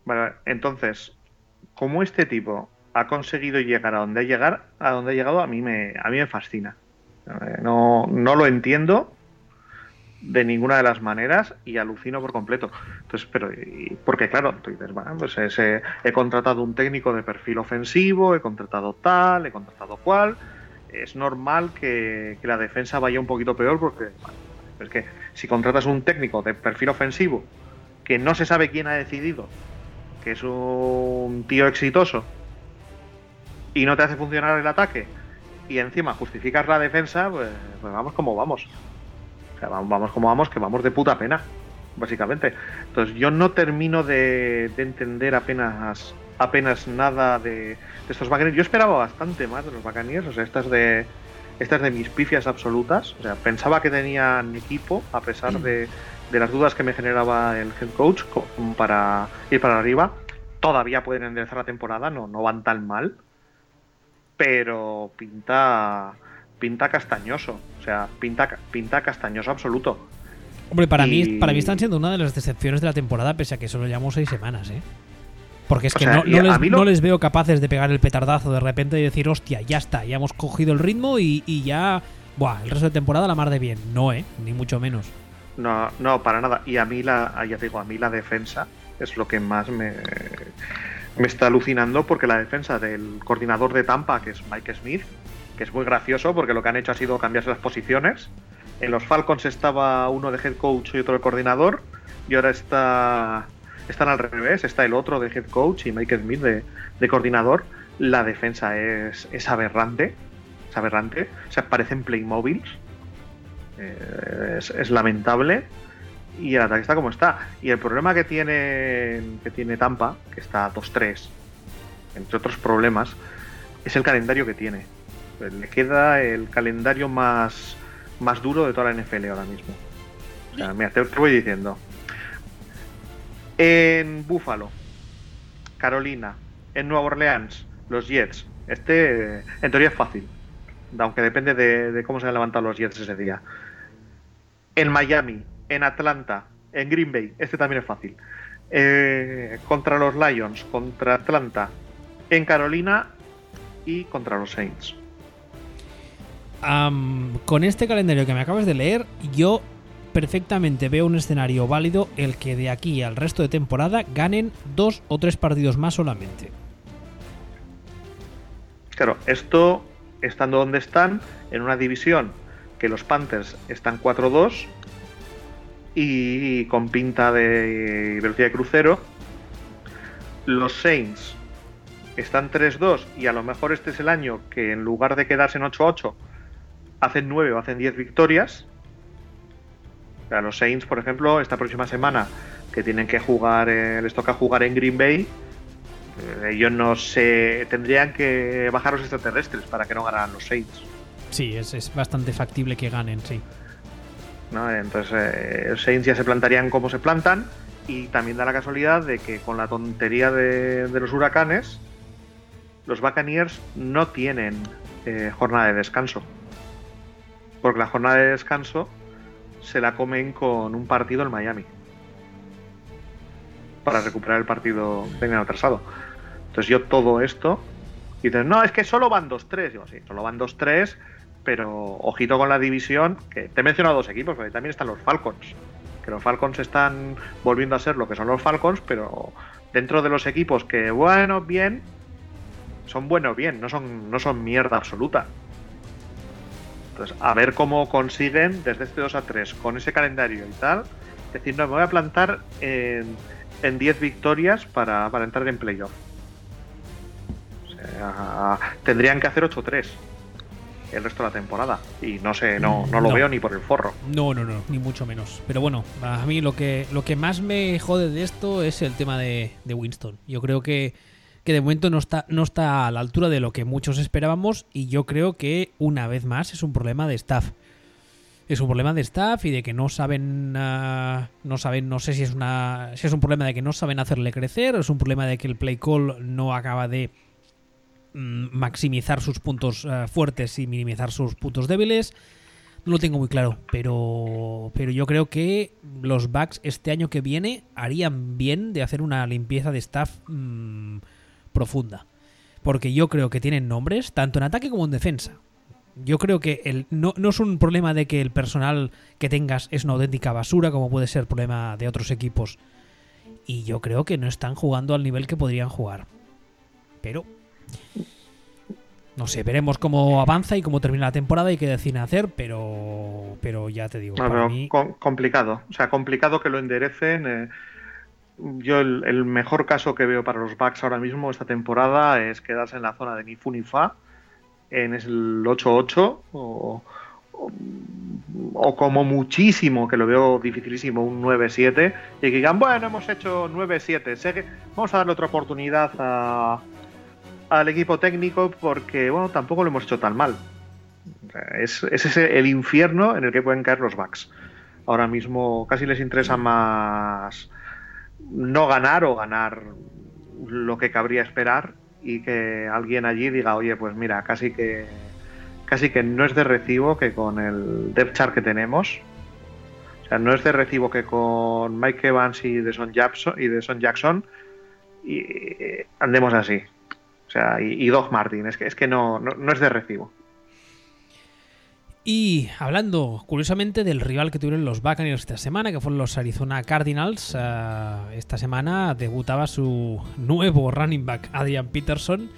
S2: bueno, entonces, como este tipo ha conseguido llegar a donde ha llegar, a donde ha llegado, a mí me, a mí me fascina. No, no lo entiendo de ninguna de las maneras y alucino por completo. Entonces, pero y, porque claro, tú dices, bueno, pues ese, he contratado un técnico de perfil ofensivo, he contratado tal, he contratado cual. Es normal que, la defensa vaya un poquito peor porque es que si contratas un técnico de perfil ofensivo que no se sabe quién ha decidido, que es un tío exitoso y no te hace funcionar el ataque y encima justificas la defensa, pues, pues vamos como vamos vamos como vamos, que vamos de puta pena, básicamente. Entonces yo no termino de, de entender apenas apenas nada de, de estos Buccaneers. Yo esperaba bastante más de los Buccaneers, o sea, estas de estas de mis pifias absolutas. O sea, pensaba que tenían equipo, a pesar de, de las dudas que me generaba el head coach para ir para arriba. Todavía pueden enderezar la temporada, no, no van tan mal. Pero pinta pinta castañoso. O sea, pinta, pinta castañoso absoluto.
S1: Hombre, para, y... mí, para mí están siendo una de las decepciones de la temporada, pese a que solo llevamos seis semanas, ¿eh? Porque es que sea, no, no, les, lo... no, les, veo capaces de pegar el petardazo de repente y decir, hostia, ya está, ya hemos cogido el ritmo y, y ya. Buah, el resto de temporada la mar de bien. No, ¿eh? Ni mucho menos.
S2: No, no, para nada. Y a mí la, ya te digo, a mí la defensa es lo que más me, me está alucinando porque la defensa del coordinador de Tampa, que es Mike Smith, que es muy gracioso porque lo que han hecho ha sido cambiarse las posiciones. En los Falcons estaba uno de head coach y otro de coordinador, y ahora está están al revés, está el otro de head coach y Mike Smith de, de coordinador. La defensa es, aberrante, es aberrante, o sea, parecen Playmobiles, eh, es, es, lamentable. Y el ataque está como está. Y el problema que tiene, que tiene Tampa, que está 2-3, entre otros problemas, es el calendario que tiene. Le queda el calendario más, más duro de toda la NFL ahora mismo. O sea, mira, te, voy diciendo. En Buffalo, Carolina, en Nueva Orleans, los Jets. Este, en teoría, es fácil. Aunque depende de, de cómo se han levantado los Jets ese día. En Miami, en Atlanta, en Green Bay. Este también es fácil. Eh, contra los Lions, contra Atlanta, en Carolina y contra los Saints.
S1: Con este calendario que me acabas de leer, yo perfectamente veo un escenario válido el que de aquí al resto de temporada ganen dos o tres partidos más solamente.
S2: Claro, esto estando donde están, en una división que los Panthers están 4-2 y con pinta de velocidad de crucero. Los Saints están 3-2 y a lo mejor este es el año que en lugar de quedarse en 8-8 hacen 9 o hacen 10 victorias. O los Saints, por ejemplo, esta próxima semana que tienen que jugar, eh, les toca jugar en Green Bay, eh, ellos no se tendrían que bajar los extraterrestres para que no ganaran los Saints.
S1: Sí, es, es bastante factible que ganen, sí.
S2: Entonces, eh, los Saints ya se plantarían como se plantan. Y también da la casualidad de que con la tontería de, los huracanes, los Buccaneers no tienen eh, jornada de descanso. Porque la jornada de descanso se la comen con un partido en Miami. Para recuperar el partido que tenían atrasado. Entonces yo todo esto... Y dices, no, es que solo van 2-3. Digo, sí, solo van 2-3 pero ojito con la división, que te he mencionado dos equipos, pero también están los Falcons, que los Falcons están volviendo a ser lo que son los Falcons, pero dentro de los equipos que, bueno, bien, son buenos, bien, no son, no son mierda absoluta. Entonces, a ver cómo consiguen desde este 2 a 3, con ese calendario y tal, decir, no, me voy a plantar en, en 10 victorias para, para entrar en playoff. O sea, tendrían que hacer 8-3 el resto de la temporada. Y no sé, no, no lo veo ni por el forro.
S1: No, no, no, ni mucho menos. Pero bueno, a mí lo que, lo que más me jode de esto es el tema de, Winston. Yo creo que, que de momento no está, no está a la altura de lo que muchos esperábamos y yo creo que una vez más es un problema de staff. Es un problema de staff y de que no saben, ah, no saben, no sé si es una, si es un problema de que no saben hacerle crecer, o es un problema de que el play call no acaba de Mm, maximizar sus puntos eh, fuertes y minimizar sus puntos débiles. No lo tengo muy claro, pero, pero yo creo que los Bucks este año que viene harían bien de hacer una limpieza de staff mm, profunda. Porque yo creo que tienen nombres, tanto en ataque como en defensa. Yo creo que el, no, no, es un problema de que el personal que tengas es una auténtica basura, como puede ser el problema de otros equipos. Y yo creo que no están jugando al nivel que podrían jugar. Pero no sé, veremos cómo avanza y cómo termina la temporada y qué deciden hacer, pero, pero ya te digo.
S2: complicado. O sea, complicado que lo enderecen. Eh, yo el, mejor caso que veo para los Bucks ahora mismo esta temporada es quedarse en la zona de ni fu ni fa, en el 8-8 o, o, como muchísimo, que lo veo dificilísimo, un 9-7 y que digan, bueno, hemos hecho 9-7, vamos a darle otra oportunidad a al equipo técnico porque, bueno, tampoco lo hemos hecho tan mal. Es, ese el infierno en el que pueden caer los backs. Ahora mismo casi les interesa más no ganar o ganar lo que cabría esperar y que alguien allí diga, oye, pues mira, casi que casi que no es de recibo que con el depth chart que tenemos, o sea, no es de recibo que con Mike Evans y de Son Jackson y de Son Jackson y eh, andemos así. O sea, y, Doc Martin, es que, es que no, no, es de recibo.
S1: Y hablando curiosamente del rival que tuvieron los Buccaneers esta semana, que fueron los Arizona Cardinals, eh, esta semana debutaba su nuevo running back, Adrian Peterson.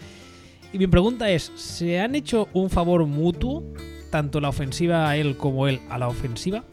S1: Y mi pregunta es, ¿se han hecho un favor mutuo, tanto la ofensiva a él como él a la ofensiva?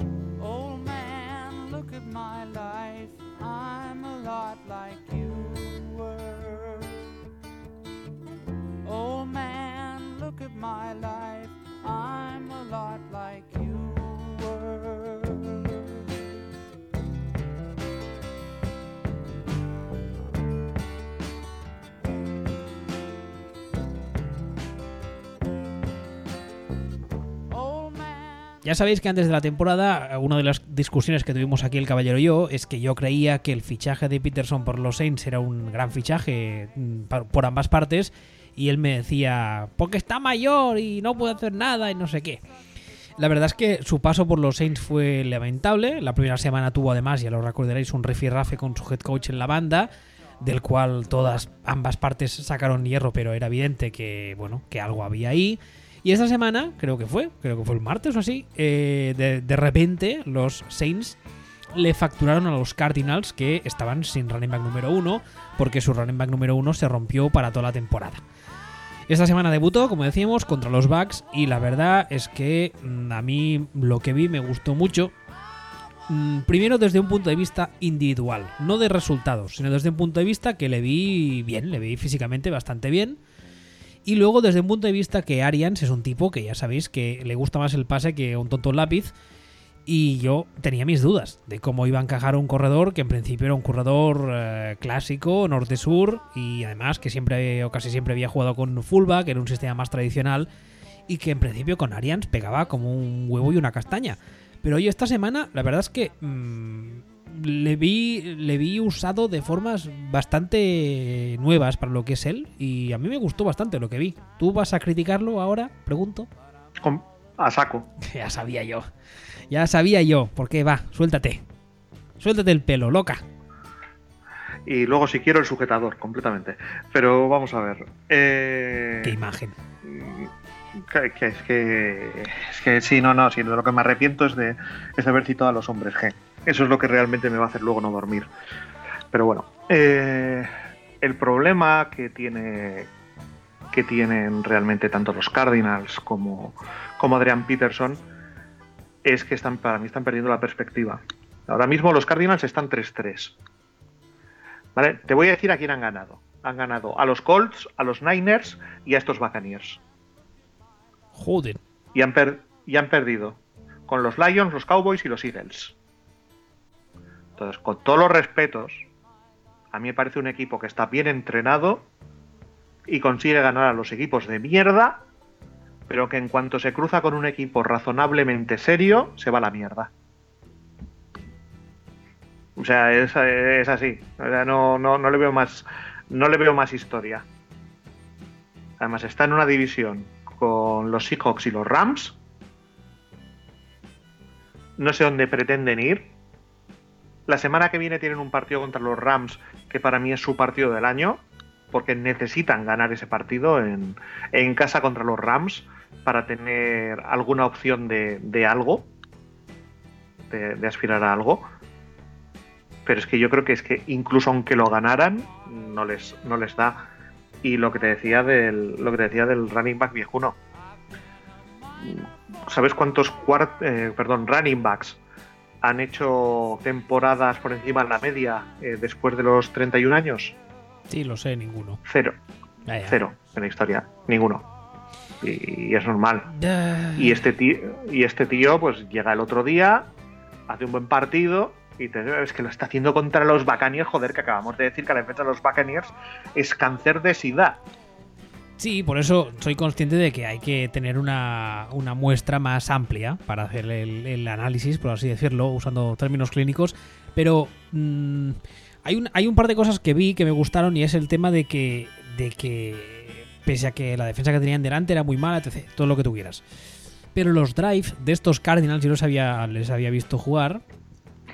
S1: Ya sabéis que antes de la temporada, una de las discusiones que tuvimos aquí el caballero y yo es que yo creía que el fichaje de Peterson por los Saints era un gran fichaje mm, por ambas partes y él me decía, porque está mayor y no puede hacer nada y no sé qué. La verdad es que su paso por los Saints fue lamentable. La primera semana tuvo además, ya lo recordaréis, un rifirrafe con su head coach en la banda, del cual todas ambas partes sacaron hierro, pero era evidente que, bueno, que algo había ahí. Y esta semana, creo que fue, creo que fue el martes o así, eh, de, de repente los Saints le facturaron a los Cardinals que estaban sin running back número uno, porque su running back número uno se rompió para toda la temporada. Esta semana debutó, como decíamos, contra los Bucks y la verdad es que mm, a mí lo que vi me gustó mucho. Mm, primero desde un punto de vista individual, no de resultados, sino desde un punto de vista que le vi bien, le vi físicamente bastante bien. Y luego desde un punto de vista que Arians es un tipo que ya sabéis que le gusta más el pase que un tonto lápiz y yo tenía mis dudas de cómo iba a encajar un corredor que en principio era un corredor eh, clásico, norte-sur, y además que siempre o casi siempre había jugado con fullback, era un sistema más tradicional, y que en principio con Arians pegaba como un huevo y una castaña. Pero hoy esta semana, la verdad es que mm, le, vi, le vi usado de formas bastante nuevas para lo que es él, y a mí me gustó bastante lo que vi. ¿Tú vas a criticarlo ahora? Pregunto.
S2: A saco.
S1: ya sabía yo. Ya sabía yo. ¿Por qué? Va, suéltate. Suéltate el pelo, loca.
S2: Y luego, si quiero, el sujetador, completamente. Pero vamos a ver. Eh...
S1: Qué imagen.
S2: Que, es que. Es que sí, no, no. Sí, de lo que me arrepiento es de, es de haber citado a los hombres G. Eso es lo que realmente me va a hacer luego no dormir. Pero bueno. Eh, el problema que tiene que tienen realmente tanto los Cardinals como, como Adrian Peterson es que están, para mí están perdiendo la perspectiva. Ahora mismo los Cardinals están 3-3. ¿Vale? Te voy a decir a quién han ganado. Han ganado a los Colts, a los Niners y a estos Buccaneers.
S1: Joder.
S2: Y han, y han perdido con los Lions, los Cowboys y los Eagles. Entonces, con todos los respetos, a mí me parece un equipo que está bien entrenado y consigue ganar a los equipos de mierda pero que en cuanto se cruza con un equipo razonablemente serio, se va a la mierda. O sea, es, así. no, no, le veo más. No le veo más historia. Además, está en una división con los Seahawks y los Rams. No sé dónde pretenden ir. La semana que viene tienen un partido contra los Rams, que para mí es su partido del año, porque necesitan ganar ese partido en, en casa contra los Rams para tener alguna opción de, algo, de, aspirar a algo. Pero es que yo creo que es que incluso aunque lo ganaran, no les, no les da. Y lo que te decía del, lo que te decía del running back viejuno. ¿Sabes cuántos eh, perdón, running backs han hecho temporadas por encima de la media eh, después de los 31 años?
S1: Sí, lo sé, ninguno.
S2: Cero. Cero en la historia. Ninguno y, es normal. Y este tío, y este tío, pues llega el otro día, hace un buen partido y te, es que lo está haciendo contra los Buccaneers, joder, que acabamos de decir que la defensa de los Buccaneers es cáncer de sida.
S1: Sí, por eso soy consciente de que hay que tener una, muestra más amplia para hacer el, análisis, por así decirlo, usando términos clínicos, pero mm, hay, un, hay un par de cosas que vi que me gustaron y es el tema de que, de que pese a que la defensa que tenían delante era muy mala, etc. Todo lo que tuvieras. Pero los drives de estos Cardinals yo los había, les había visto jugar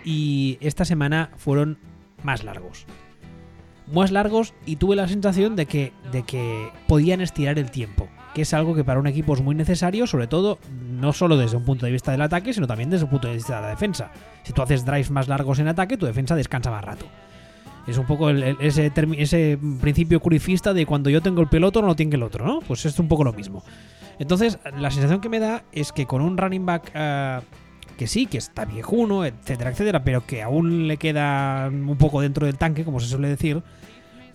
S1: y esta semana fueron más largos. Más largos y tuve la sensación de que, de que podían estirar el tiempo, que es algo que para un equipo es muy necesario, sobre todo no solo desde un punto de vista del ataque, sino también desde un punto de vista de la defensa. Si tú haces drives más largos en ataque, tu defensa descansa más rato. Es un poco ese, ese principio curifista de cuando yo tengo el peloto no lo tiene el otro, ¿no? Pues es un poco lo mismo. Entonces, la sensación que me da es que con un running back eh, que sí, que está viejuno, etcétera, etcétera, pero que aún le queda un poco dentro del tanque, como se suele decir,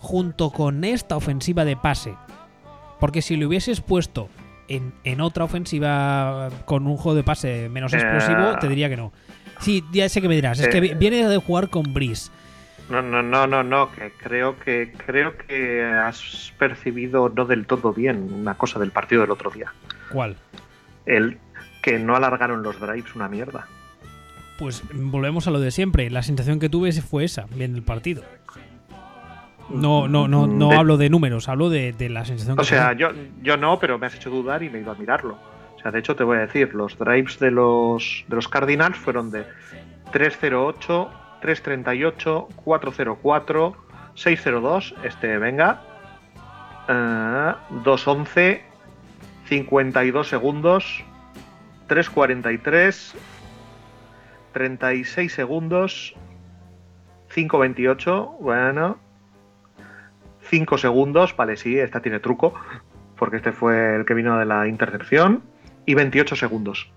S1: junto con esta ofensiva de pase. Porque si le hubieses puesto en, otra ofensiva con un juego de pase menos explosivo, te diría que no. Sí, ya sé que me dirás, es que eh. viene de jugar con Breeze
S2: no, no, no, no, no, que creo que creo que has percibido no del todo bien una cosa del partido del otro día.
S1: ¿Cuál?
S2: El que no alargaron los drives una mierda.
S1: Pues volvemos a lo de siempre. La sensación que tuve fue esa, viendo el partido. No, no, no, no hablo de números, hablo de, la sensación
S2: que O sea, yo, yo no, pero me has hecho dudar y me he ido a mirarlo. O sea, de hecho te voy a decir, los drives de los, de los Cardinals fueron de 308, 338, 404, 602, este venga, 211, eh, 52 segundos, 343, 36 segundos, 528, bueno, 5 segundos, vale, sí, esta tiene truco, porque este fue el que vino de la intercepción, y 28 segundos.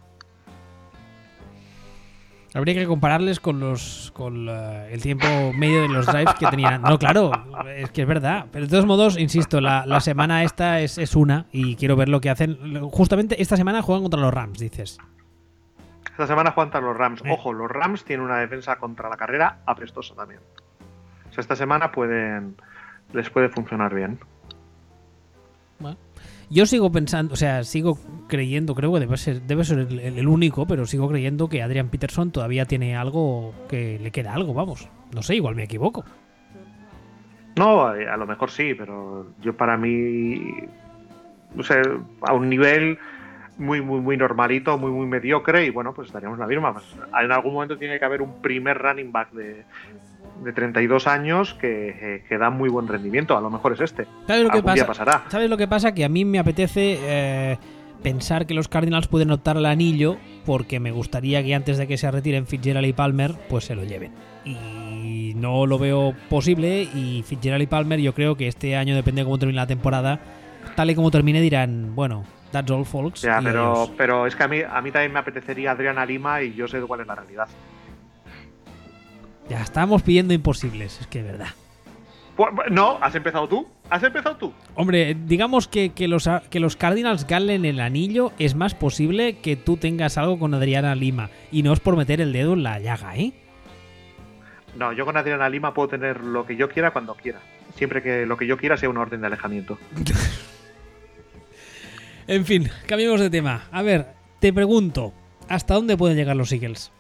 S1: Habría que compararles con los con el tiempo medio de los drives que tenían. No, claro, es que es verdad. Pero de todos modos, insisto, la, semana esta es, es, una y quiero ver lo que hacen. Justamente esta semana juegan contra los Rams, dices.
S2: Esta semana juegan contra los Rams. Ojo, los Rams tienen una defensa contra la carrera aprestosa también. O sea, esta semana pueden les puede funcionar bien.
S1: Yo sigo pensando, o sea, sigo creyendo, creo que debe ser, debe ser el, único, pero sigo creyendo que Adrian Peterson todavía tiene algo, que le queda algo, vamos. No sé, igual me equivoco.
S2: No, a lo mejor sí, pero yo para mí, o sea, a un nivel muy, muy, muy normalito, muy, muy mediocre, y bueno, pues estaríamos la misma. Pues, en algún momento tiene que haber un primer running back de, de 32 años que, que, da muy buen rendimiento. A lo mejor es este.
S1: ¿Sabes lo que pasa? pasará. ¿Sabes lo que pasa? Que a mí me apetece eh, pensar que los Cardinals pueden optar al anillo porque me gustaría que antes de que se retiren Fitzgerald y Palmer, pues se lo lleven. Y no lo veo posible y Fitzgerald y Palmer yo creo que este año, depende de cómo termine la temporada, tal y como termine dirán, bueno, that's all folks.
S2: Ya, pero, pero es que a mí, a mí también me apetecería Adriana Lima y yo sé cuál es la realidad.
S1: Ya estamos pidiendo imposibles, es que es verdad.
S2: Pues, no, has empezado tú. ¿Has empezado tú?
S1: Hombre, digamos que, los, que los Cardinals galen el anillo es más posible que tú tengas algo con Adriana Lima. Y no es por meter el dedo en la llaga, ¿eh?
S2: No, yo con Adriana Lima puedo tener lo que yo quiera cuando quiera. Siempre que lo que yo quiera sea una orden de alejamiento.
S1: en fin, cambiemos de tema. A ver, te pregunto, ¿hasta dónde pueden llegar los Eagles?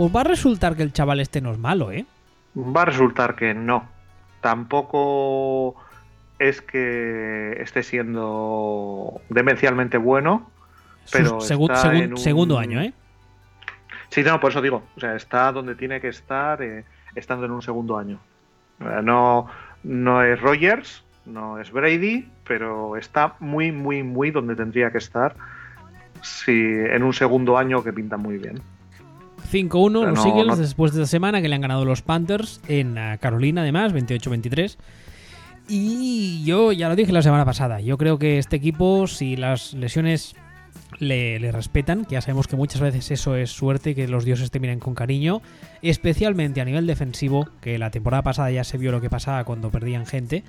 S1: Pues va a resultar que el chaval este no es malo, ¿eh?
S2: Va a resultar que no. Tampoco es que esté siendo demencialmente bueno, pero
S1: segundo año, ¿eh?
S2: Sí, no, por eso digo, o sea, está donde tiene que estar eh, estando en un segundo año. No, no es Rogers, no es Brady, pero está muy, muy, muy donde tendría que estar si en un segundo año que pinta muy bien.
S1: 5-1 los Eagles después de esta semana que le han ganado los Panthers en eh, Carolina, además, 28-23. Y yo ya lo dije la semana pasada, yo creo que este equipo, si las lesiones le, respetan, que ya sabemos que muchas veces eso es suerte, que los dioses te miren con cariño, especialmente a nivel defensivo, que la temporada pasada ya se vio lo que pasaba cuando perdían gente.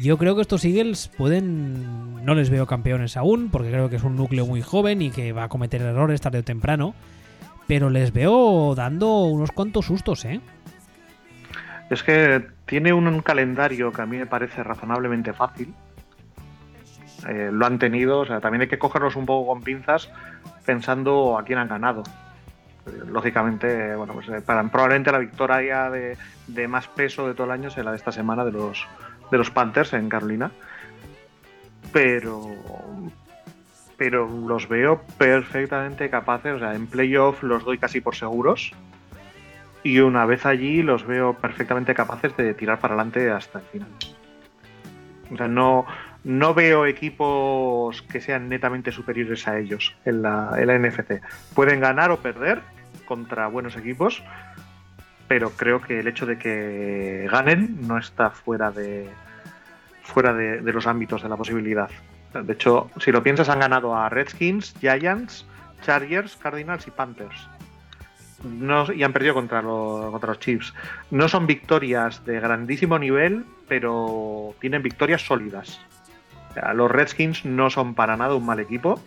S1: Yo creo que estos Eagles pueden. No les veo campeones aún, porque creo que es un núcleo muy joven y que va a cometer errores tarde o temprano pero les veo dando unos cuantos sustos, ¿eh?
S2: Es que tiene un, calendario que a mí me parece razonablemente fácil. Eh, lo han tenido, o sea, también hay que cogerlos un poco con pinzas pensando a quién han ganado. Lógicamente, bueno, pues eh, probablemente la victoria de, de, más peso de todo el año será la de esta semana de los, de los Panthers en Carolina. Pero, pero los veo perfectamente capaces, o sea, en playoff los doy casi por seguros. Y una vez allí los veo perfectamente capaces de tirar para adelante hasta el final. O sea, no, no veo equipos que sean netamente superiores a ellos en la, en NFC. Pueden ganar o perder contra buenos equipos, pero creo que el hecho de que ganen no está fuera de fuera de los ámbitos de la posibilidad. De hecho, si lo piensas, han ganado a Redskins, Giants, Chargers, Cardinals y Panthers. no, y han perdido contra, contra los Chiefs. No son victorias de grandísimo nivel, pero tienen victorias sólidas. los Redskins no son para nada un mal equipo.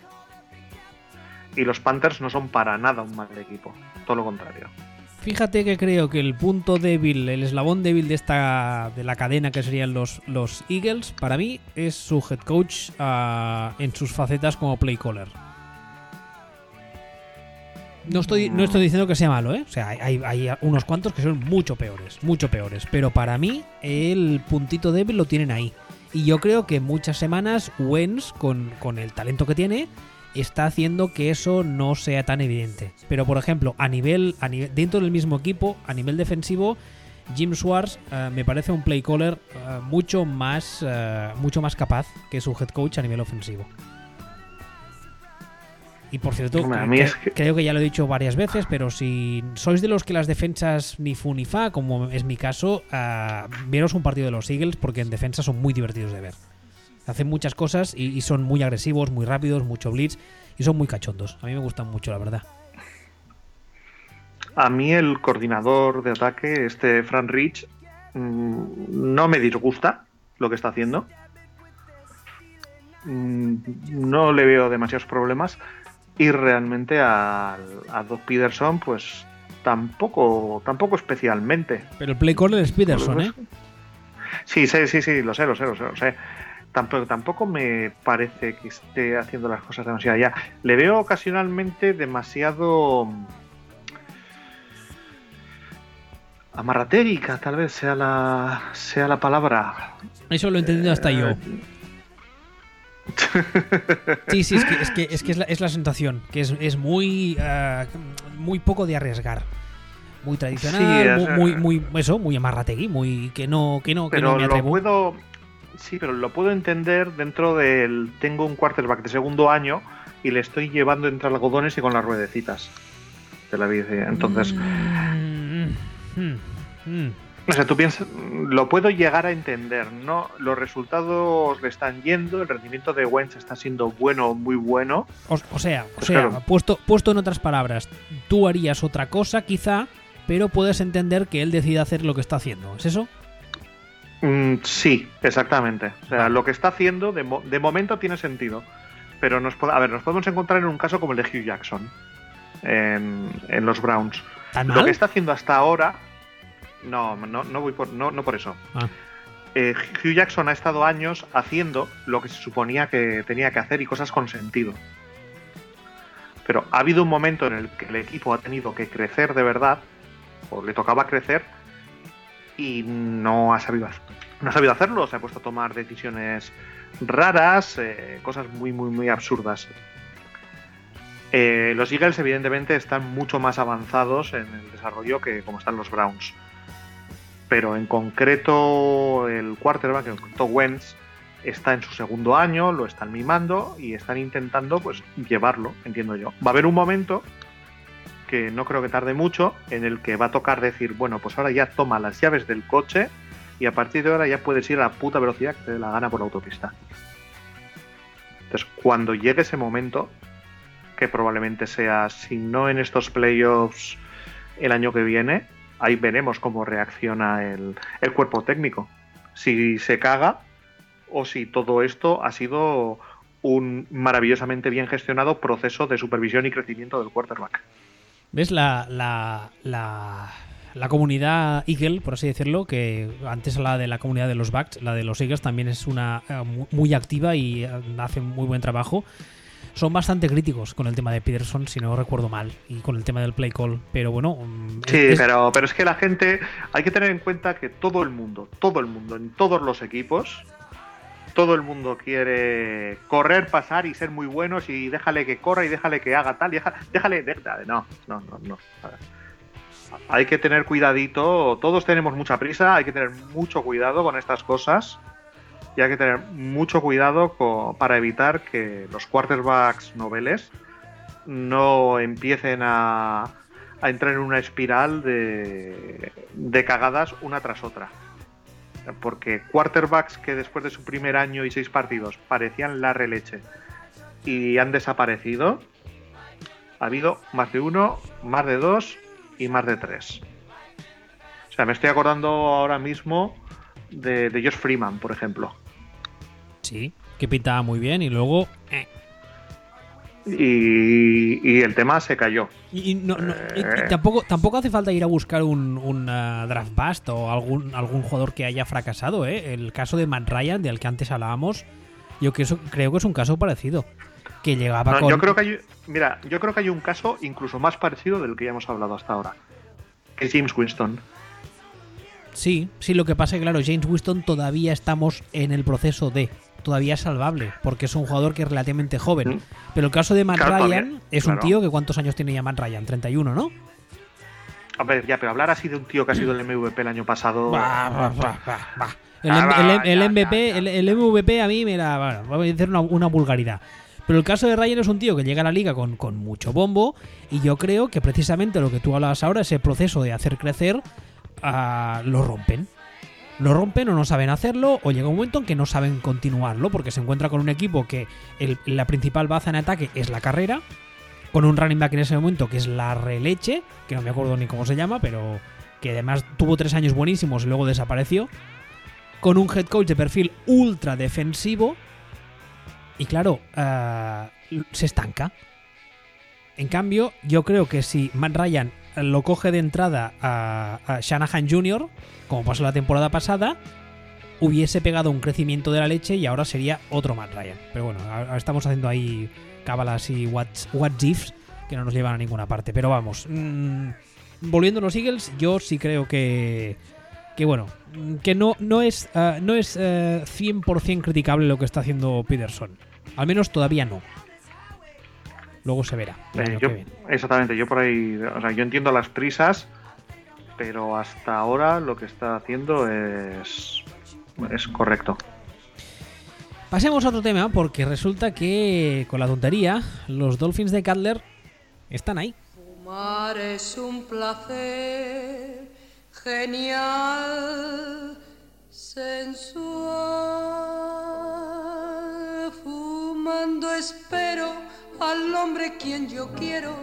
S2: Y los Panthers no son para nada un mal equipo. Todo lo contrario.
S1: Fíjate que creo que el punto débil, el eslabón débil de esta de la cadena que serían los, los Eagles, para mí es su head coach ah, en sus facetas como play caller. No estoy, no estoy diciendo que sea malo, ¿eh? O sea, hay, hay, unos cuantos que son mucho peores, mucho peores. Pero para mí, el puntito débil lo tienen ahí. Y yo creo que muchas semanas Wens, con, con el talento que tiene, está haciendo que eso no sea tan evidente. Pero, por ejemplo, a nivel, a nivel dentro del mismo equipo, a nivel defensivo, Jim Swartz eh, me parece un play caller eh, mucho, más, eh, mucho más capaz que su head coach a nivel ofensivo. Y por cierto, creo que ya lo he dicho varias veces, pero si sois de los que las defensas ni fu ni fa, como es mi caso, veros un partido de los Eagles porque en defensa son muy divertidos de ver. Hacen muchas cosas y, son muy agresivos, muy rápidos, mucho blitz y son muy cachondos. A mí me gustan mucho, la verdad.
S2: A mí el coordinador de ataque, este Fran Rich, mm, no me disgusta lo que está haciendo. Mm, no le veo demasiados problemas y realmente a, a Doc Peterson, pues tampoco, tampoco especialmente.
S1: Pero el play caller es Peterson, ¿eh?
S2: Sí, sí, sí, sí, lo sé, lo sé, lo sé, lo sé. Tampoco, tampoco me parece que esté haciendo las cosas demasiado ya. Le veo ocasionalmente demasiado amarratérica, tal vez sea la sea la palabra.
S1: Eso lo he entendido hasta yo. Eh, Sí, sí, es que es, que, es, que es, la, es la sensación, que es, es muy, uh, muy poco de arriesgar. Muy tradicional, sí, muy, muy, muy, eso, muy amarrategui, muy que no, que no, que no me atrevo.
S2: Lo puedo, sí, pero lo puedo entender dentro del tengo un quarterback de segundo año y le estoy llevando entre algodones y con las ruedecitas de la bici. Entonces, mm, mm, mm, o sea, tú piensas, lo puedo llegar a entender, ¿no? Los resultados le están yendo, el rendimiento de Wentz está siendo bueno o muy bueno.
S1: O, sea, o pues sea puesto, puesto en otras palabras, tú harías otra cosa quizá, pero puedes entender que él decida hacer lo que está haciendo, ¿es eso?
S2: Mm, sí, exactamente. O sea, lo que está haciendo de, de momento tiene sentido. Pero nos, a ver, nos podemos encontrar en un caso como el de Hugh Jackson en, en los Browns. Lo que está haciendo hasta ahora no, no, no voy por, no, no por eso. Ah. Eh, Hugh Jackson ha estado años haciendo lo que se suponía que tenía que hacer y cosas con sentido. Pero ha habido un momento en el que el equipo ha tenido que crecer de verdad, o le tocaba crecer, y no ha sabido, no ha sabido hacerlo. Se ha puesto a tomar decisiones raras, eh, cosas muy, muy, muy absurdas. Eh, los Eagles, evidentemente, están mucho más avanzados en el desarrollo que como están los Browns pero en concreto el quarterback, en concreto Wentz, está en su segundo año, lo están mimando y están intentando pues llevarlo, entiendo yo. Va a haber un momento que no creo que tarde mucho en el que va a tocar decir, bueno, pues ahora ya toma las llaves del coche y a partir de ahora ya puedes ir a la puta velocidad que te dé la gana por la autopista. Entonces, cuando llegue ese momento, que probablemente sea, si no en estos playoffs el año que viene, ahí veremos cómo reacciona el, cuerpo técnico. Si se caga o si todo esto ha sido un maravillosamente bien gestionado proceso de supervisión y crecimiento del quarterback.
S1: ¿Ves la, la, la, comunidad Eagle, por así decirlo, que antes la de la comunidad de los Bucks, la de los Eagles también es una eh, muy activa y eh, hace muy buen trabajo? son bastante críticos con el tema de Peterson, si no recuerdo mal, y con el tema del play call. Pero bueno.
S2: Mm, sí, Pero, pero es que la gente. Hay que tener en cuenta que todo el mundo, todo el mundo, en todos los equipos, todo el mundo quiere correr, pasar y ser muy buenos y déjale que corra y déjale que haga tal y déjale, déjale, no, no, no, no. Hay que tener cuidadito, todos tenemos mucha prisa, hay que tener mucho cuidado con estas cosas y hay que tener mucho cuidado para evitar que los quarterbacks noveles no empiecen a, entrar en una espiral de, de cagadas una tras otra. Porque quarterbacks que después de su primer año y seis partidos parecían la releche y han desaparecido, ha habido más de uno, más de dos y más de 3. O sea, me estoy acordando ahora mismo de, de Josh Freeman, por ejemplo.
S1: Sí, que pintaba muy bien y luego... eh.
S2: Y, y el tema se cayó.
S1: Y, no- no- y- y
S2: Eh.
S1: tampoco, tampoco hace falta ir a buscar un, un, ah, draft bust o algún, algún jugador que haya fracasado. ¿eh? El caso de Matt Ryan, del que antes hablábamos, yo que eso- creo que es un caso parecido. Que llegaba
S2: No,
S1: con...
S2: Yo creo que hay, mira, yo creo que hay un caso incluso más parecido del que ya hemos hablado hasta ahora. Que es James Winston.
S1: Sí, sí, lo que pasa es que, claro, James Winston todavía estamos en el proceso de. Todavía es salvable, porque es un jugador que es relativamente joven.
S2: Mm.
S1: Pero el caso de Matt
S2: Claro,
S1: Ryan es un tío que ¿cuántos años tiene ya Matt Ryan? 31, ¿no?
S2: Hombre, ya, pero hablar así de un tío que ha sido el MVP el año pasado.
S1: El,
S2: Ah,
S1: el- MVP,
S2: ya, ya.
S1: El, el MVP a mí me la. Bueno, voy a decir una, una vulgaridad. Pero el caso de Ryan es un tío que llega a la liga con, con mucho bombo. Y yo creo que precisamente lo que tú hablabas ahora, ese proceso de hacer crecer, ah, lo rompen. Lo rompen o no saben hacerlo, o llega un momento en que no saben continuarlo, porque se encuentra con un equipo que la principal baza en ataque es la carrera, con un running back en ese momento que es la releche, que no me acuerdo ni cómo se llama, pero que además tuvo tres años buenísimos y luego desapareció, con un head coach de perfil ultra defensivo, y claro, ah, se estanca. En cambio, yo creo que si Matt Ryan lo coge de entrada a, Shanahan Jr., como pasó la temporada pasada, hubiese pegado un crecimiento de la leche y ahora sería otro Matt Ryan. Pero bueno, ahora estamos haciendo ahí cábalas y what, what ifs que no nos llevan a ninguna parte. Pero vamos, mm, volviendo a los Eagles, yo sí creo que, que bueno, que no, no es, ah, no es eh, 100% criticable lo que está haciendo Peterson. Al menos todavía no. Luego se verá.
S2: Eh, yo- exactamente, yo por ahí. O sea, yo entiendo las prisas, pero hasta ahora lo que está haciendo es. Es correcto.
S1: Pasemos a otro tema porque resulta que con la tontería los Dolphins de Cutler están ahí.
S3: Fumar es un placer genial, sensual. Fumando espero al hombre quien yo quiero,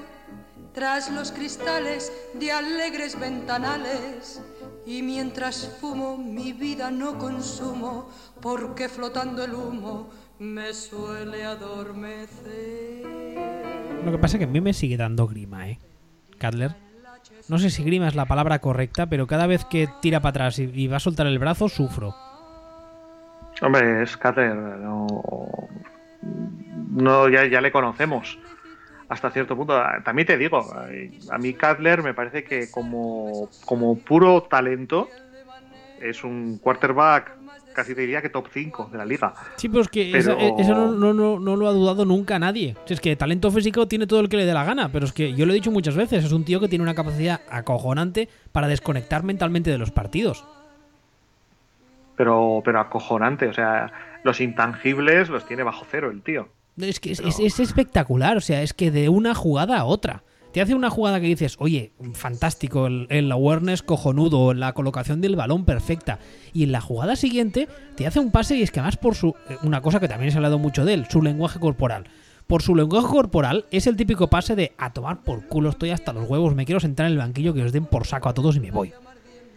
S3: tras los cristales de alegres ventanales. Y mientras fumo mi vida no consumo, porque flotando el humo me suele adormecer.
S1: Lo que pasa es que a mí me sigue dando grima, ¿eh? Cutler. No sé si grima es la palabra correcta, pero cada vez que tira para atrás y, va a soltar el brazo, sufro.
S2: Hombre, es Cutler, no, no ya, ya le conocemos hasta cierto punto. También te digo, a mí Cutler me parece que como, como puro talento es un quarterback, casi te diría que top 5 de la liga.
S1: Sí, pero es que
S2: Pero-
S1: eso, eso no, no- no- no lo ha dudado nunca nadie. Si es que talento físico tiene todo el que le dé la gana, pero es que yo lo he dicho muchas veces, es un tío que tiene una capacidad acojonante para desconectar mentalmente de los partidos.
S2: Pero, pero acojonante, o sea, los intangibles los tiene bajo cero el tío.
S1: Es que es, es- es espectacular, o sea, es que de una jugada a otra. Te hace una jugada que dices, oye, fantástico, el, el awareness cojonudo, la colocación del balón perfecta. Y en la jugada siguiente te hace un pase y es que además por su... eh, Una cosa que también se ha hablado mucho de él, su lenguaje corporal. Por su lenguaje corporal es el típico pase de a tomar por culo, estoy hasta los huevos, me quiero sentar en el banquillo que os den por saco a todos y me voy.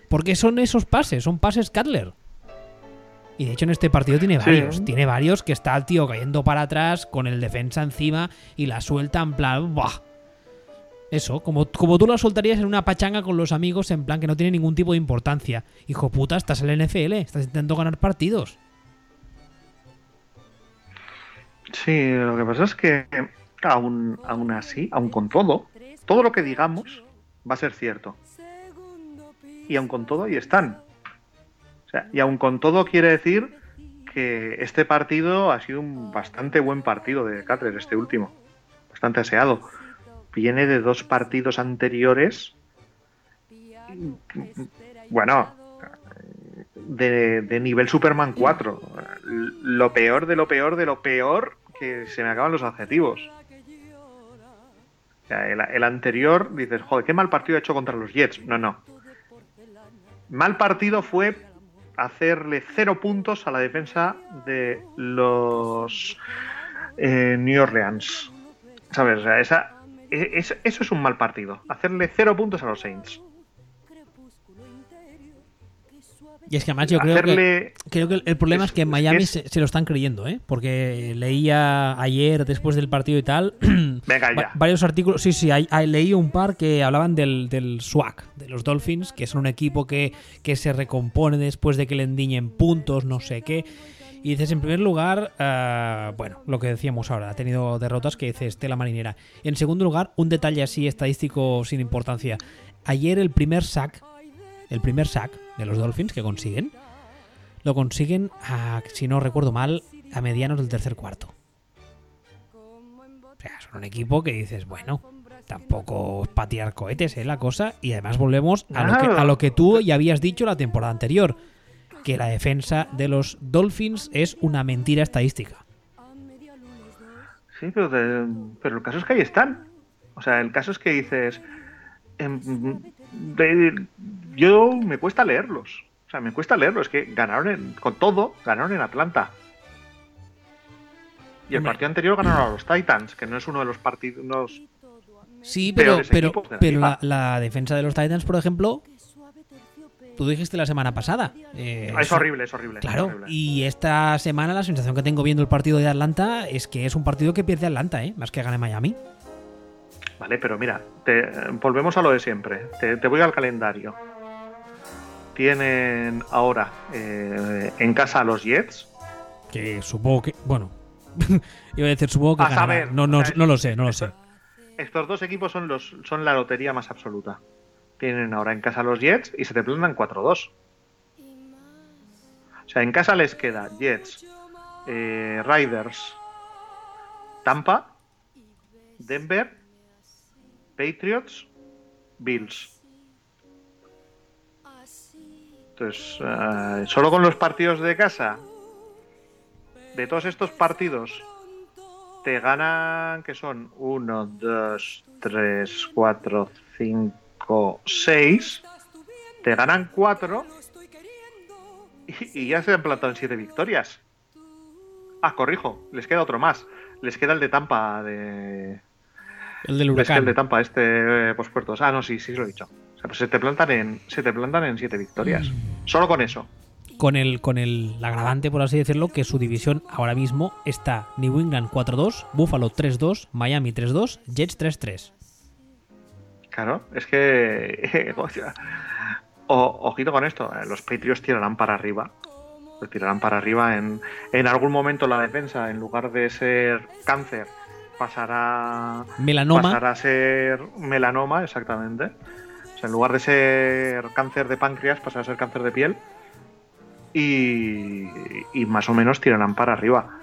S1: Porque son esos pases, son pases Cutler. Y de hecho en este partido tiene
S2: Sí.
S1: varios. Tiene varios que está el tío cayendo para atrás con el defensa encima y la suelta en plan... ¡buah! Eso, como, como tú la soltarías en una pachanga con los amigos en plan que no tiene ningún tipo de importancia. Hijo puta, estás en la NFL, estás intentando ganar partidos.
S2: Sí, lo que pasa es que aún, aún así, aún con todo, todo lo que digamos va a ser cierto. Y aún con todo, ahí están. Y aún con todo quiere decir que este partido ha sido un bastante buen partido de Cutler, este último. Bastante aseado. Viene de dos partidos anteriores. Bueno, de, de nivel Superman 4. Lo peor de lo peor de lo peor que se me acaban los adjetivos. El, el anterior dices, joder, qué mal partido ha hecho contra los Jets. No, no. Mal partido fue hacerle cero puntos a la defensa de los eh, New Orleans. ¿Sabes? O sea, esa, e, eso es un mal partido. Hacerle cero puntos a los Saints.
S1: Y es que además yo creo, que, creo que el problema es, que en Miami se, lo están creyendo, ¿eh? Porque leía ayer, después del partido y tal, varios artículos. Sí, sí, leí un par que hablaban del, del SWAC, de los Dolphins, que son un equipo que, que se recompone después de que le endiñen puntos, no sé qué. Y dices, en primer lugar, eh, bueno, lo que decíamos ahora, ha tenido derrotas que dices, tela marinera. En segundo lugar, un detalle así estadístico sin importancia. Ayer el primer sack, el primer sack de los Dolphins que consiguen, lo consiguen, a, si no recuerdo mal, a medianos del tercer cuarto. O sea, son un equipo que dices, bueno, tampoco patear cohetes, ¿eh? La cosa. Y además volvemos a lo, que, a lo que tú ya habías dicho la temporada anterior, que la defensa de los Dolphins es una mentira estadística.
S2: Sí, pero, pero el caso es que ahí están. O sea, el caso es que dices, em, yo me cuesta leerlos. O sea, me cuesta leerlos. Es que ganaron con todo, ganaron en Atlanta. Y el partido anterior ganaron a los Titans, que no es uno de los partidos.
S1: Sí, pero, pero, pero la, defensa de los Titans, por ejemplo, tú dijiste la semana pasada.
S2: Eh, es horrible, es horrible.
S1: Claro, y esta semana la sensación que tengo viendo el partido de Atlanta es que es un partido que pierde Atlanta, ¿eh? más que gane Miami.
S2: Vale, pero mira, te, volvemos a lo de siempre. Te, voy al calendario. Tienen ahora eh, en casa a los Jets.
S1: Que supongo que. Bueno, iba a decir, supongo que. A saber, no, no, no, lo sé, no lo sé.
S2: Estos dos equipos son, los, son la lotería más absoluta. Tienen ahora en casa a los Jets y se te plantan 4-2. O sea, en casa les queda Jets, eh, Riders, Tampa, Denver Patriots, Bills. Entonces, eh, solo con los partidos de casa, de todos estos partidos, te ganan, que son 1, 2, 3, 4, 5, 6. Te ganan 4 y, y, ya se han plantado en 7 victorias. Ah, corrijo, les queda otro más. Les queda el de Tampa de,
S1: el del huracán.
S2: el de Tampa, este eh, pospuertos. Ah, no, sí, sí lo he dicho. O se te plantan en, se te plantan en siete victorias. Mm. Solo con eso.
S1: Con el, con el agravante, por así decirlo, que su división ahora mismo está New England 4-2, Buffalo 3-2, Miami 3-2, Jets 3-3.
S2: Claro, es que. ojito con esto, eh, los Patriots tirarán para arriba. Tirarán para arriba en, en algún momento la defensa, en lugar de ser cáncer pasará,
S1: melanoma.
S2: pasará a ser melanoma, exactamente. O sea, en lugar de ser cáncer de páncreas, pasará a ser cáncer de piel. Y, y más o menos tirarán para arriba.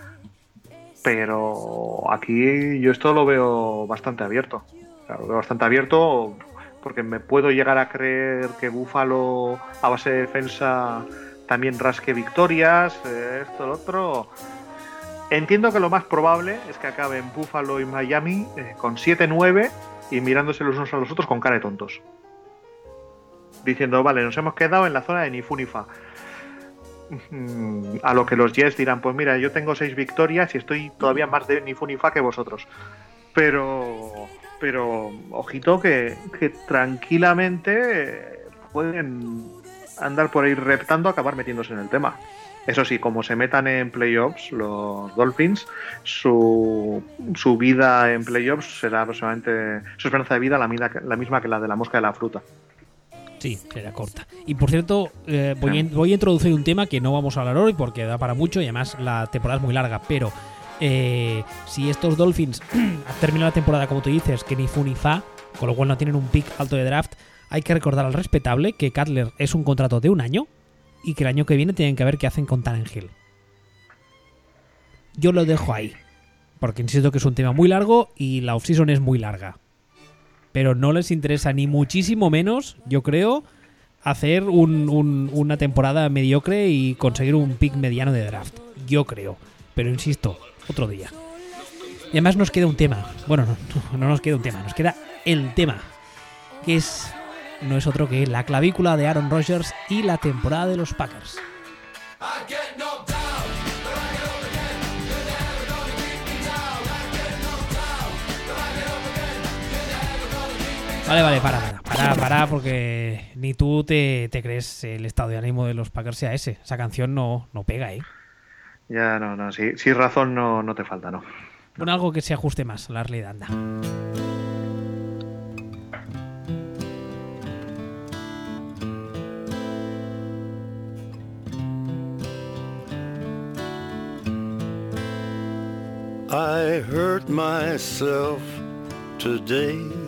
S2: Pero aquí yo esto lo veo bastante abierto. lo veo bastante abierto porque me puedo llegar a creer que Búfalo a base de defensa también rasque victorias, eh, esto, lo otro. Entiendo que lo más probable es que acaben Buffalo y Miami eh, con 7-9 y mirándose los unos a los otros con cara de tontos. Diciendo, vale, nos hemos quedado en la zona de ni fu ni fa. Mm, a lo que los Jets dirán, pues mira, yo tengo 6 victorias y estoy todavía más de ni fu ni fa que vosotros. Pero, pero, ojito que, tranquilamente pueden andar por ahí reptando acabar metiéndose en el tema. Eso sí, como se metan en playoffs los Dolphins, su, su vida en playoffs será aproximadamente, su esperanza de vida la, la misma que la de la mosca de la fruta.
S1: Sí, será corta. Y por cierto, eh, voy, a, voy, a, introducir un tema que no vamos a hablar hoy porque da para mucho y además la temporada es muy larga, pero eh, si estos Dolphins terminan la temporada como tú dices, que ni fu ni fa, con lo cual no tienen un pick alto de draft, hay que recordar al respetable que Cutler es un contrato de un año, y que el año que viene tienen que ver qué hacen con Hill. Yo lo dejo ahí, porque insisto que es un tema muy largo y la offseason es muy larga. Pero no les interesa ni muchísimo menos, yo creo, hacer una temporada mediocre y conseguir un pick mediano de draft. Yo creo. Pero insisto, otro día. Y además nos queda un tema. Bueno, no, no nos queda un tema, nos queda el tema. Que es no es otro que la clavícula de Aaron Rodgers y la temporada de los Packers. Vale, vale, para, para, para, para, porque ni tú te, te crees el estado de ánimo de los Packers sea ese. Esa canción no, no pega, ¿eh?
S2: Ya, no, no, sí, sí razón no, no te falta, ¿no?
S1: Pon algo que se ajuste más a la realidad, anda.
S4: I hurt myself today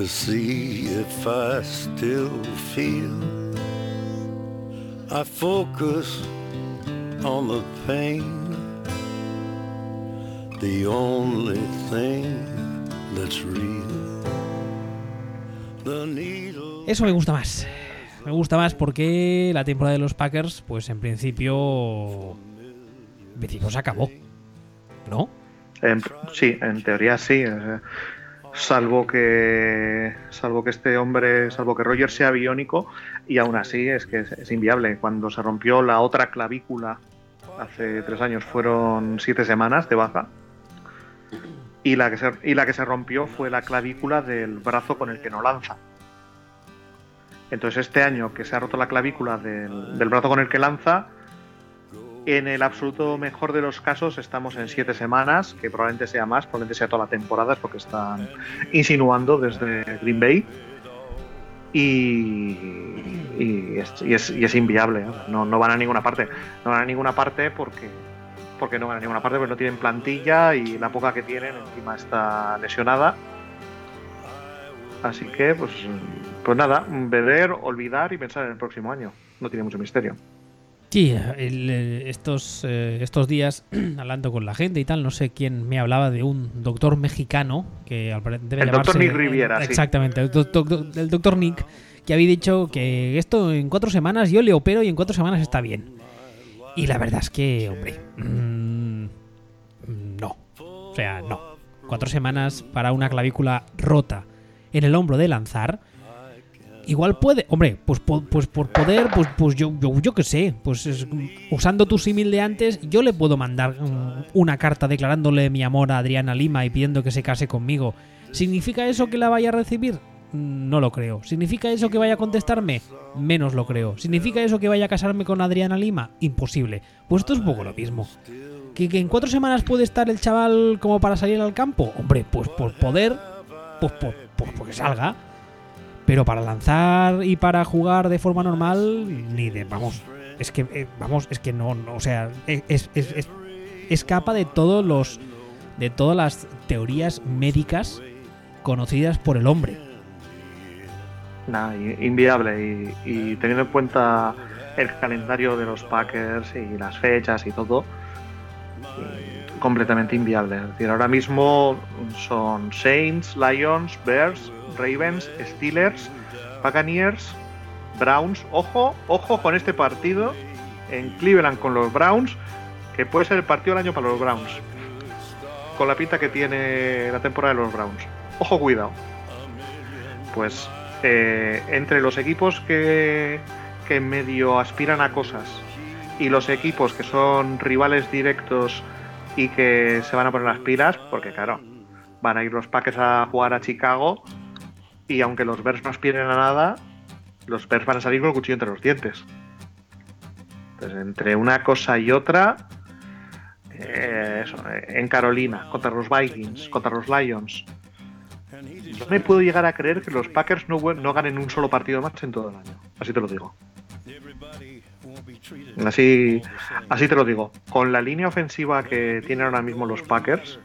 S4: to see if I still feel. I focus on the pain, the only thing that's real. The needle.
S1: Eso me gusta más. Me gusta más porque la temporada de los Packers, pues en principio. En principio se acabó. ¿No?
S2: En- sí, en teoría sí. Salvo que, salvo que este hombre, salvo que Roger sea biónico, y aún así es que es, es inviable. Cuando se rompió la otra clavícula hace tres años fueron siete semanas de baja. Y la, que se, y la que se rompió fue la clavícula del brazo con el que no lanza. Entonces este año que se ha roto la clavícula del, del brazo con el que lanza, en el absoluto mejor de los casos estamos en siete semanas, que probablemente sea más, probablemente sea toda la temporada, es porque están insinuando desde Green Bay. Y, es, inviable, ¿eh? no, no van a ninguna parte. No van a ninguna parte porque, porque no van a ninguna parte, porque no tienen plantilla y la poca que tienen encima está lesionada. Así que, pues, pues nada, beber, olvidar y pensar en el próximo año. No tiene mucho misterio.
S1: Sí, el, eh, estos, eh, estos días, hablando con la gente y tal, no sé quién me hablaba de un doctor mexicano que debe
S2: El doctor Nick Riviera, sí.
S1: Exactamente, el, doc- doc- el doctor Nick, que había dicho que esto en cuatro semanas yo le opero y en cuatro semanas está bien. Y la verdad es que, hombre, mm, no. O sea, no. Cuatro semanas para una clavícula rota en el hombro de lanzar. Igual puede, hombre, pues, pues por poder, pues, pues yo, yo, qué sé, pues es- usando tu símil de antes, yo le puedo mandar mm, una carta declarándole mi amor a Adriana Lima y pidiendo que se case conmigo. ¿Significa eso que la vaya a recibir? Mm, No lo creo. ¿Significa eso que vaya a contestarme? Menos lo creo. ¿Significa eso que vaya a casarme con Adriana Lima? Imposible. Pues esto es un poco lo mismo. ¿Que, en cuatro semanas puede estar el chaval como para salir al campo? Hombre, pues por poder, pues por, por, porque salga. Pero para lanzar y para jugar de forma normal, ni de. Vamos. Es que, eh, vamos, es que no, no, o sea, es, es- es- de todos los. de todas las teorías médicas conocidas por el hombre.
S2: I- inviable. Y, teniendo en cuenta el calendario de los Packers y las fechas y todo, completamente inviable. Es decir, ahora mismo son Saints, Lions, Bears, Ravens, Steelers, Buccaneers, Browns. Ojo, ojo con este partido en Cleveland con los Browns, que puede ser el partido del año para los Browns. Con la pinta que tiene la temporada de los Browns. Ojo, cuidado. Pues eh, entre los equipos que, que medio aspiran a cosas y los equipos que son rivales directos y que se van a poner las pilas, porque claro, van a ir los Packers a jugar a Chicago y aunque los Bears no aspiren a nada, los Bears van a salir con el cuchillo entre los dientes. Entonces, entre una cosa y otra, eh, eso, eh, en Carolina, contra los Vikings, contra los Lions, no me puedo llegar a creer que los Packers no, no ganen un solo partido más en todo el año. Así te lo digo. Así, así te lo digo. Con la línea ofensiva que tienen ahora mismo los Packers,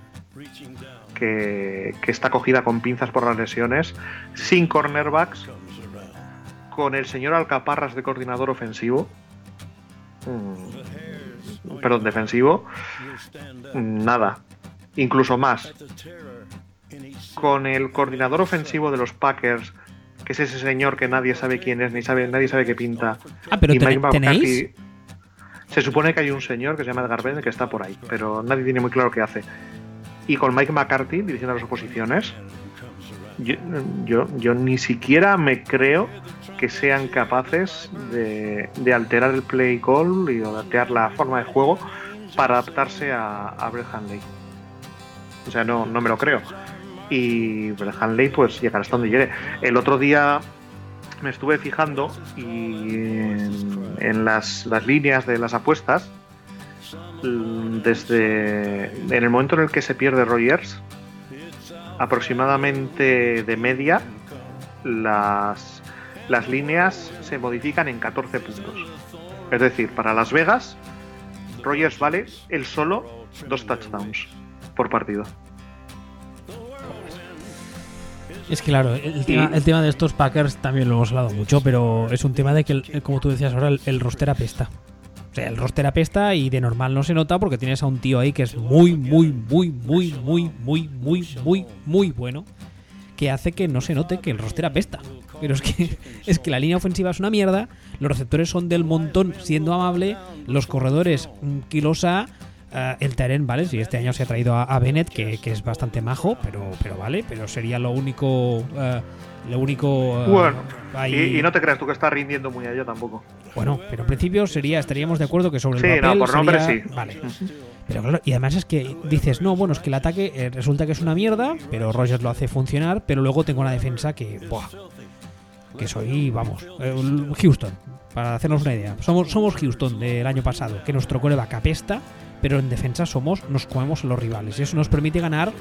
S2: que, que está cogida con pinzas por las lesiones, sin cornerbacks, con el señor Alcaparras de coordinador ofensivo, mm, perdón, defensivo, nada, incluso más con el coordinador ofensivo de los Packers, que es ese señor que nadie sabe quién es, ni sabe, nadie sabe qué pinta.
S1: Ah, pero
S2: y
S1: ten-
S2: Mike
S1: tenéis.
S2: Se supone que hay un señor que se llama Edgar Bennett que está por ahí, pero nadie tiene muy claro qué hace. Y con Mike McCarthy dirigiendo las oposiciones, yo, yo, ni siquiera me creo que sean capaces de, de alterar el play call y alterar la forma de juego para adaptarse a, a Brett Hundley. O sea, no, no me lo creo. y pues, Hanley pues llegará hasta donde llegue. El otro día me estuve fijando y en, en las, las líneas de las apuestas desde en el momento en el que se pierde Rogers aproximadamente de media las, las líneas se modifican en 14 puntos. Es decir, para Las Vegas, Rogers vale él solo dos touchdowns por partido.
S1: Es que claro, el tema, el tema de estos Packers también lo hemos hablado mucho, pero es un tema de que, el- como tú decías ahora, el, el roster apesta. O sea, el roster apesta y de normal no se nota porque tienes a un tío ahí que es muy, muy, muy, muy, muy, muy, muy, muy, muy bueno, que hace que no se note que el roster apesta. Pero es que, es que la línea ofensiva es una mierda, los receptores son del montón siendo amable, los corredores un kilosa, eh, el Teren, ¿vale? Si este año se ha traído a, a Bennett, que, que es bastante majo, pero, pero vale, pero sería lo único. eh, lo único. eh,
S2: Bueno,
S1: ahí-
S2: y, y no te creas tú que estás rindiendo muy allá tampoco.
S1: Bueno, pero en principio sería, estaríamos de acuerdo que sobre el
S2: Sí, no,
S1: papel
S2: por nombre
S1: sería-
S2: sí.
S1: Vale. Pero claro, y además es que dices, no, bueno, es que el ataque eh, resulta que es una mierda, pero Rogers lo hace funcionar, pero luego tengo una defensa que, buah, que soy, vamos, eh, Houston, para hacernos una idea. Somos, somos Houston del año pasado, que nuestro coreback apesta, pero en defensa somos, nos comemos a los rivales. Y eso nos permite ganar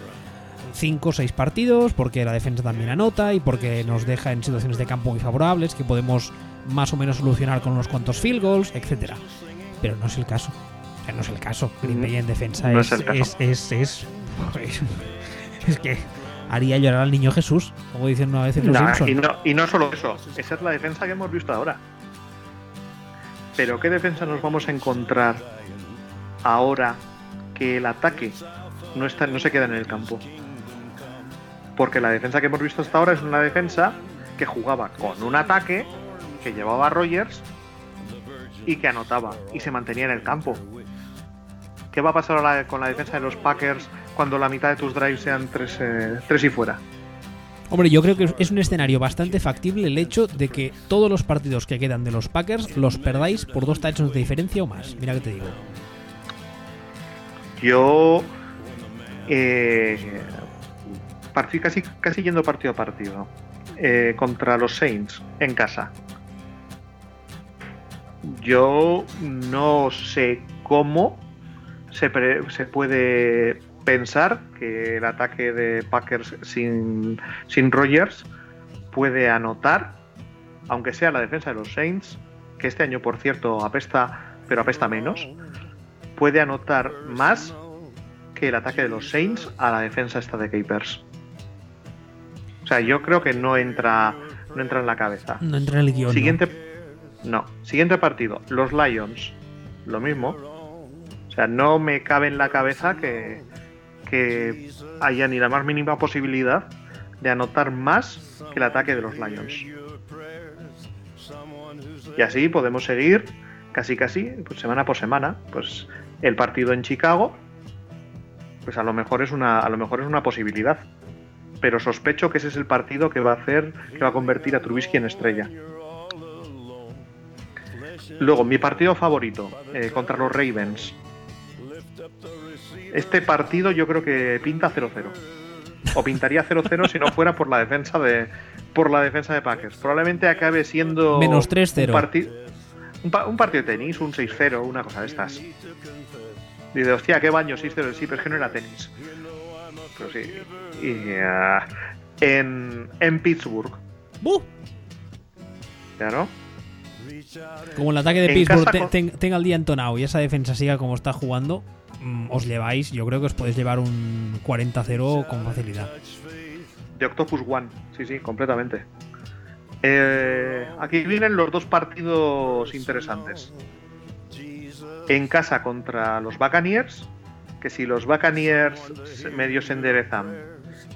S1: 5 o 6 partidos, porque la defensa también anota y porque nos deja en situaciones de campo muy favorables que podemos más o menos solucionar con unos cuantos field goals, etcétera. Pero no es el caso. O sea, no es el caso. Green Bay en defensa
S2: No
S1: es,
S2: es el caso.
S1: es, es, es, que haría llorar al niño Jesús, como dicen a veces los
S2: Nah,
S1: Simpsons.
S2: y, no, y no solo eso, esa es la defensa que hemos visto ahora. Pero ¿qué defensa nos vamos a encontrar ahora que el ataque no, está, no se queda en el campo? Porque la defensa que hemos visto hasta ahora es una defensa que jugaba con un ataque, que llevaba a Rogers y que anotaba y se mantenía en el campo. ¿Qué va a pasar ahora con la defensa de los Packers cuando la mitad de tus drives sean tres, eh, tres y fuera?
S1: Hombre, yo creo que es un escenario bastante factible el hecho de que todos los partidos que quedan de los Packers los perdáis por dos touchdowns de diferencia o más. Mira que te digo.
S2: Yo eh, partí casi, casi yendo partido a partido eh, contra los Saints en casa. Yo no sé cómo se, se puede pensar que el ataque de Packers sin, sin Rogers puede anotar, aunque sea la defensa de los Saints, que este año por cierto apesta, pero apesta menos puede anotar más que el ataque de los Saints a la defensa esta de Capers. O sea, yo creo que no entra, no entra en la cabeza.
S1: No entra en el guion. ¿no?
S2: Siguiente, no. Siguiente partido, los Lions, lo mismo. O sea, no me cabe en la cabeza que, que haya ni la más mínima posibilidad de anotar más que el ataque de los Lions. Y así podemos seguir casi casi, pues semana por semana. Pues el partido en Chicago, pues a lo mejor es una, a lo mejor es una posibilidad. Pero sospecho que ese es el partido que va a hacer, que va a convertir a Trubisky en estrella. Luego, mi partido favorito, eh, contra los Ravens. Este partido yo creo que pinta 0-0. O pintaría 0-0 si no fuera por la defensa de por la defensa de Packers. Probablemente acabe siendo
S1: Menos 3-0.
S2: un, parti- un, pa- un partido de tenis, un 6-0, una cosa de estas. Dice, hostia, qué baño, 6-0, sí, pero es que no era tenis. Pero sí. Y, ah, en, en Pittsburgh,
S1: ¡Buh!
S2: claro.
S1: Como el ataque de
S2: En
S1: Pittsburgh ten- tenga el día entonado y esa defensa siga como está jugando, mm, os lleváis, yo creo que os podéis llevar un 40-0 con facilidad.
S2: De Octopus One, sí, sí, completamente. Eh, aquí vienen los dos partidos interesantes. En casa contra los Buccaneers, que si los Buccaneers medio se enderezan,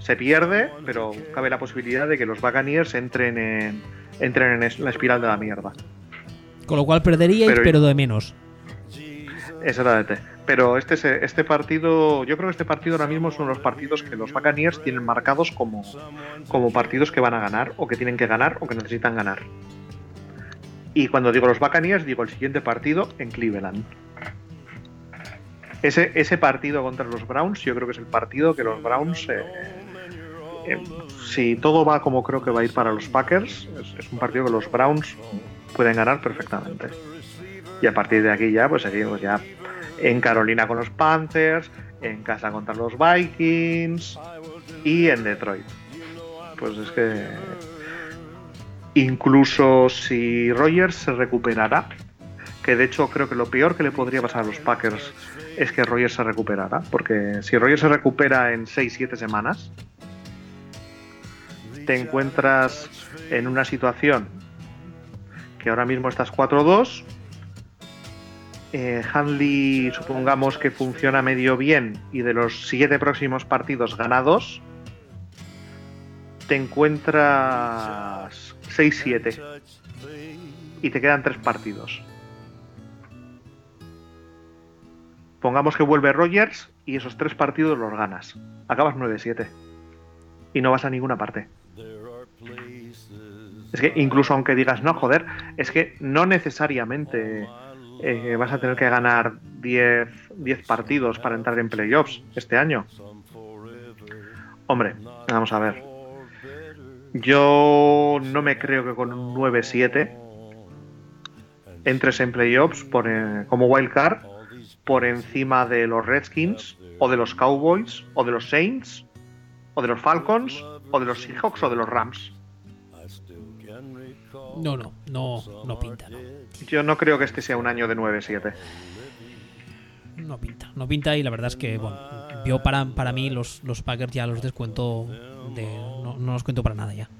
S2: se pierde, pero cabe la posibilidad de que los Buccaneers entren en, entren en es- la espiral de la mierda.
S1: Con lo cual perderíais, pero,
S2: Pero-
S1: de menos.
S2: Exactamente. Pero este, este partido, yo creo que este partido ahora mismo son los partidos que los Buccaneers tienen marcados como, como partidos que van a ganar, o que tienen que ganar, o que necesitan ganar. Y cuando digo los Buccaneers, digo el siguiente partido en Cleveland. Ese, ese partido contra los Browns, yo creo que es el partido que los Browns eh, eh, si todo va como creo que va a ir para los Packers, es, un partido que los Browns pueden ganar perfectamente. Y a partir de aquí ya, pues seguimos ya en Carolina con los Panthers, en casa contra los Vikings y en Detroit. Pues es que incluso si Rogers se recuperara, que de hecho creo que lo peor que le podría pasar a los Packers es que Rogers se recuperara, porque si Rogers se recupera en 6-7 semanas, te encuentras en una situación que ahora mismo estás 4-2, eh, Hanley supongamos que funciona medio bien y de los 7 próximos partidos ganados, te encuentras 6-7 y te quedan 3 partidos. Pongamos que vuelve Rogers y esos 3 partidos los ganas. Acabas 9-7 y no vas a ninguna parte. Es que incluso aunque digas, no, joder, es que no necesariamente eh, vas a tener que ganar 10, 10 partidos para entrar en playoffs este año. Hombre, vamos a ver. Yo no me creo que con un 9-7 entres en playoffs por, eh, como wildcard por encima de los Redskins o de los Cowboys o de los Saints o de los Falcons o de los Seahawks o de los Rams.
S1: No, no, no, no pinta, no.
S2: Yo no creo que este sea un año de 9-7.
S1: No pinta, no pinta y la verdad es que, bueno, yo para, para mí los, los Packers ya los descuento, de, no, no los cuento para nada ya.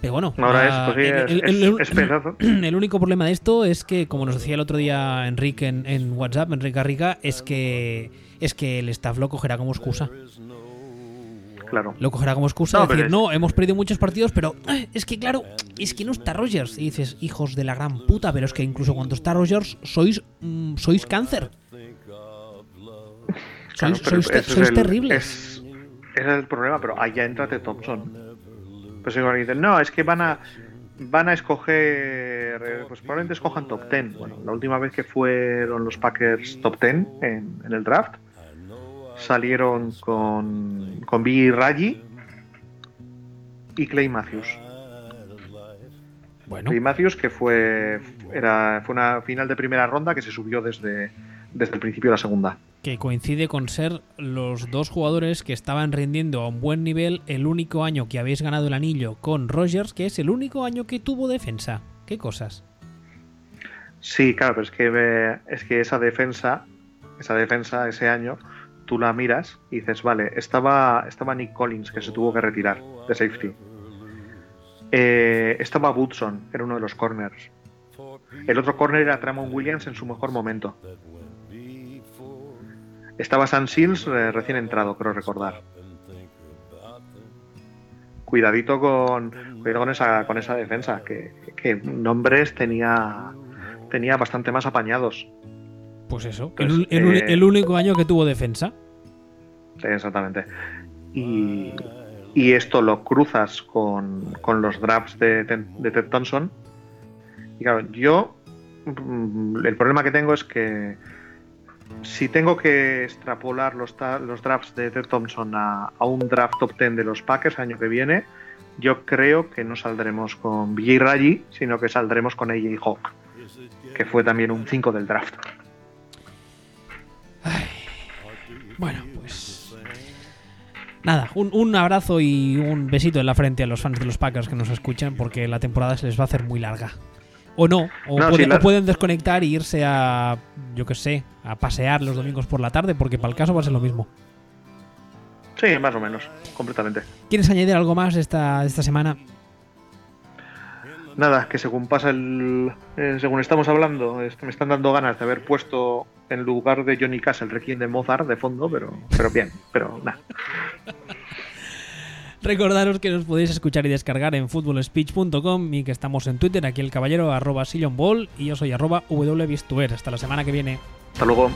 S1: Pero bueno,
S2: Ahora
S1: la-
S2: es, pues sí,
S1: el-
S2: es-
S1: único problema de esto es que, como nos decía el otro día Enrique en, en WhatsApp, Enrique Garriga, es que es que el staff lo cogerá como excusa.
S2: Claro.
S1: Lo cogerá como excusa,
S2: No,
S1: decir,
S2: es-
S1: no, hemos perdido muchos partidos, pero eh, es que claro, es que no está Rogers. Y dices, hijos de la gran puta, pero es que incluso cuando está Rogers, sois, mm, sois cáncer.
S2: Claro,
S1: Sois,
S2: pero
S1: sois sois
S2: el-
S1: terribles.
S2: Es, ese es el problema, pero allá entra Ted Thompson. Pues igual dicen, no, es que van a van a escoger, eh, pues probablemente escojan top 10. Bueno, la última vez que fueron los Packers top 10 en, en el draft, salieron con, con Billy Raji y Clay Matthews.
S1: Bueno,
S2: Clay Matthews, que fue, era, fue una final de primera ronda que se subió desde, desde el principio de la segunda.
S1: Que coincide con ser los dos jugadores que estaban rindiendo a un buen nivel el único año que habéis ganado el anillo con Rogers, que es el único año que tuvo defensa. ¿Qué cosas?
S2: Sí, claro, pero es que, eh, es que esa defensa, esa defensa ese año, tú la miras y dices, vale, estaba, estaba Nick Collins, que se tuvo que retirar de safety. Eh, estaba Woodson, era uno de los corners. El otro corner era Tramon Williams en su mejor momento. Estaba Sam Seals eh, recién entrado, creo recordar. Cuidadito con, cuidado con esa, con esa defensa, que, que nombres tenía, tenía bastante más apañados.
S1: Pues eso,
S2: Pues,
S1: el,
S2: eh,
S1: el único año que tuvo defensa.
S2: Exactamente. Y, y esto lo cruzas con, con los drafts de, de Ted Thompson. Y claro, yo mm, el problema que tengo es que si tengo que extrapolar los, drafts de Ted Thompson a, a un draft top 10 de los Packers año que viene, yo creo que no saldremos con BJ Raji, sino que saldremos con AJ Hawk, que fue también un 5 del draft.
S1: Bueno, pues. Nada, un, un abrazo y un besito en la frente a los fans de los Packers que nos escuchan, porque la temporada se les va a hacer muy larga. O no, o,
S2: No,
S1: puede-
S2: sí, la-
S1: o pueden desconectar y irse a, yo qué sé, a pasear los domingos por la tarde, porque para el caso va a ser lo mismo.
S2: Sí, más o menos, completamente.
S1: ¿Quieres añadir algo más esta, esta semana?
S2: Nada, que según pasa el. eh, según estamos hablando, me están dando ganas de haber puesto en lugar de Johnny Cash el Requiem de Mozart de fondo, pero, pero bien, pero nada.
S1: Recordaros que nos podéis escuchar y descargar en footballspeech.com y que estamos en Twitter, aquí el caballero arroba sillonball y yo soy arroba wbistuer. Hasta la semana que viene.
S2: Hasta luego.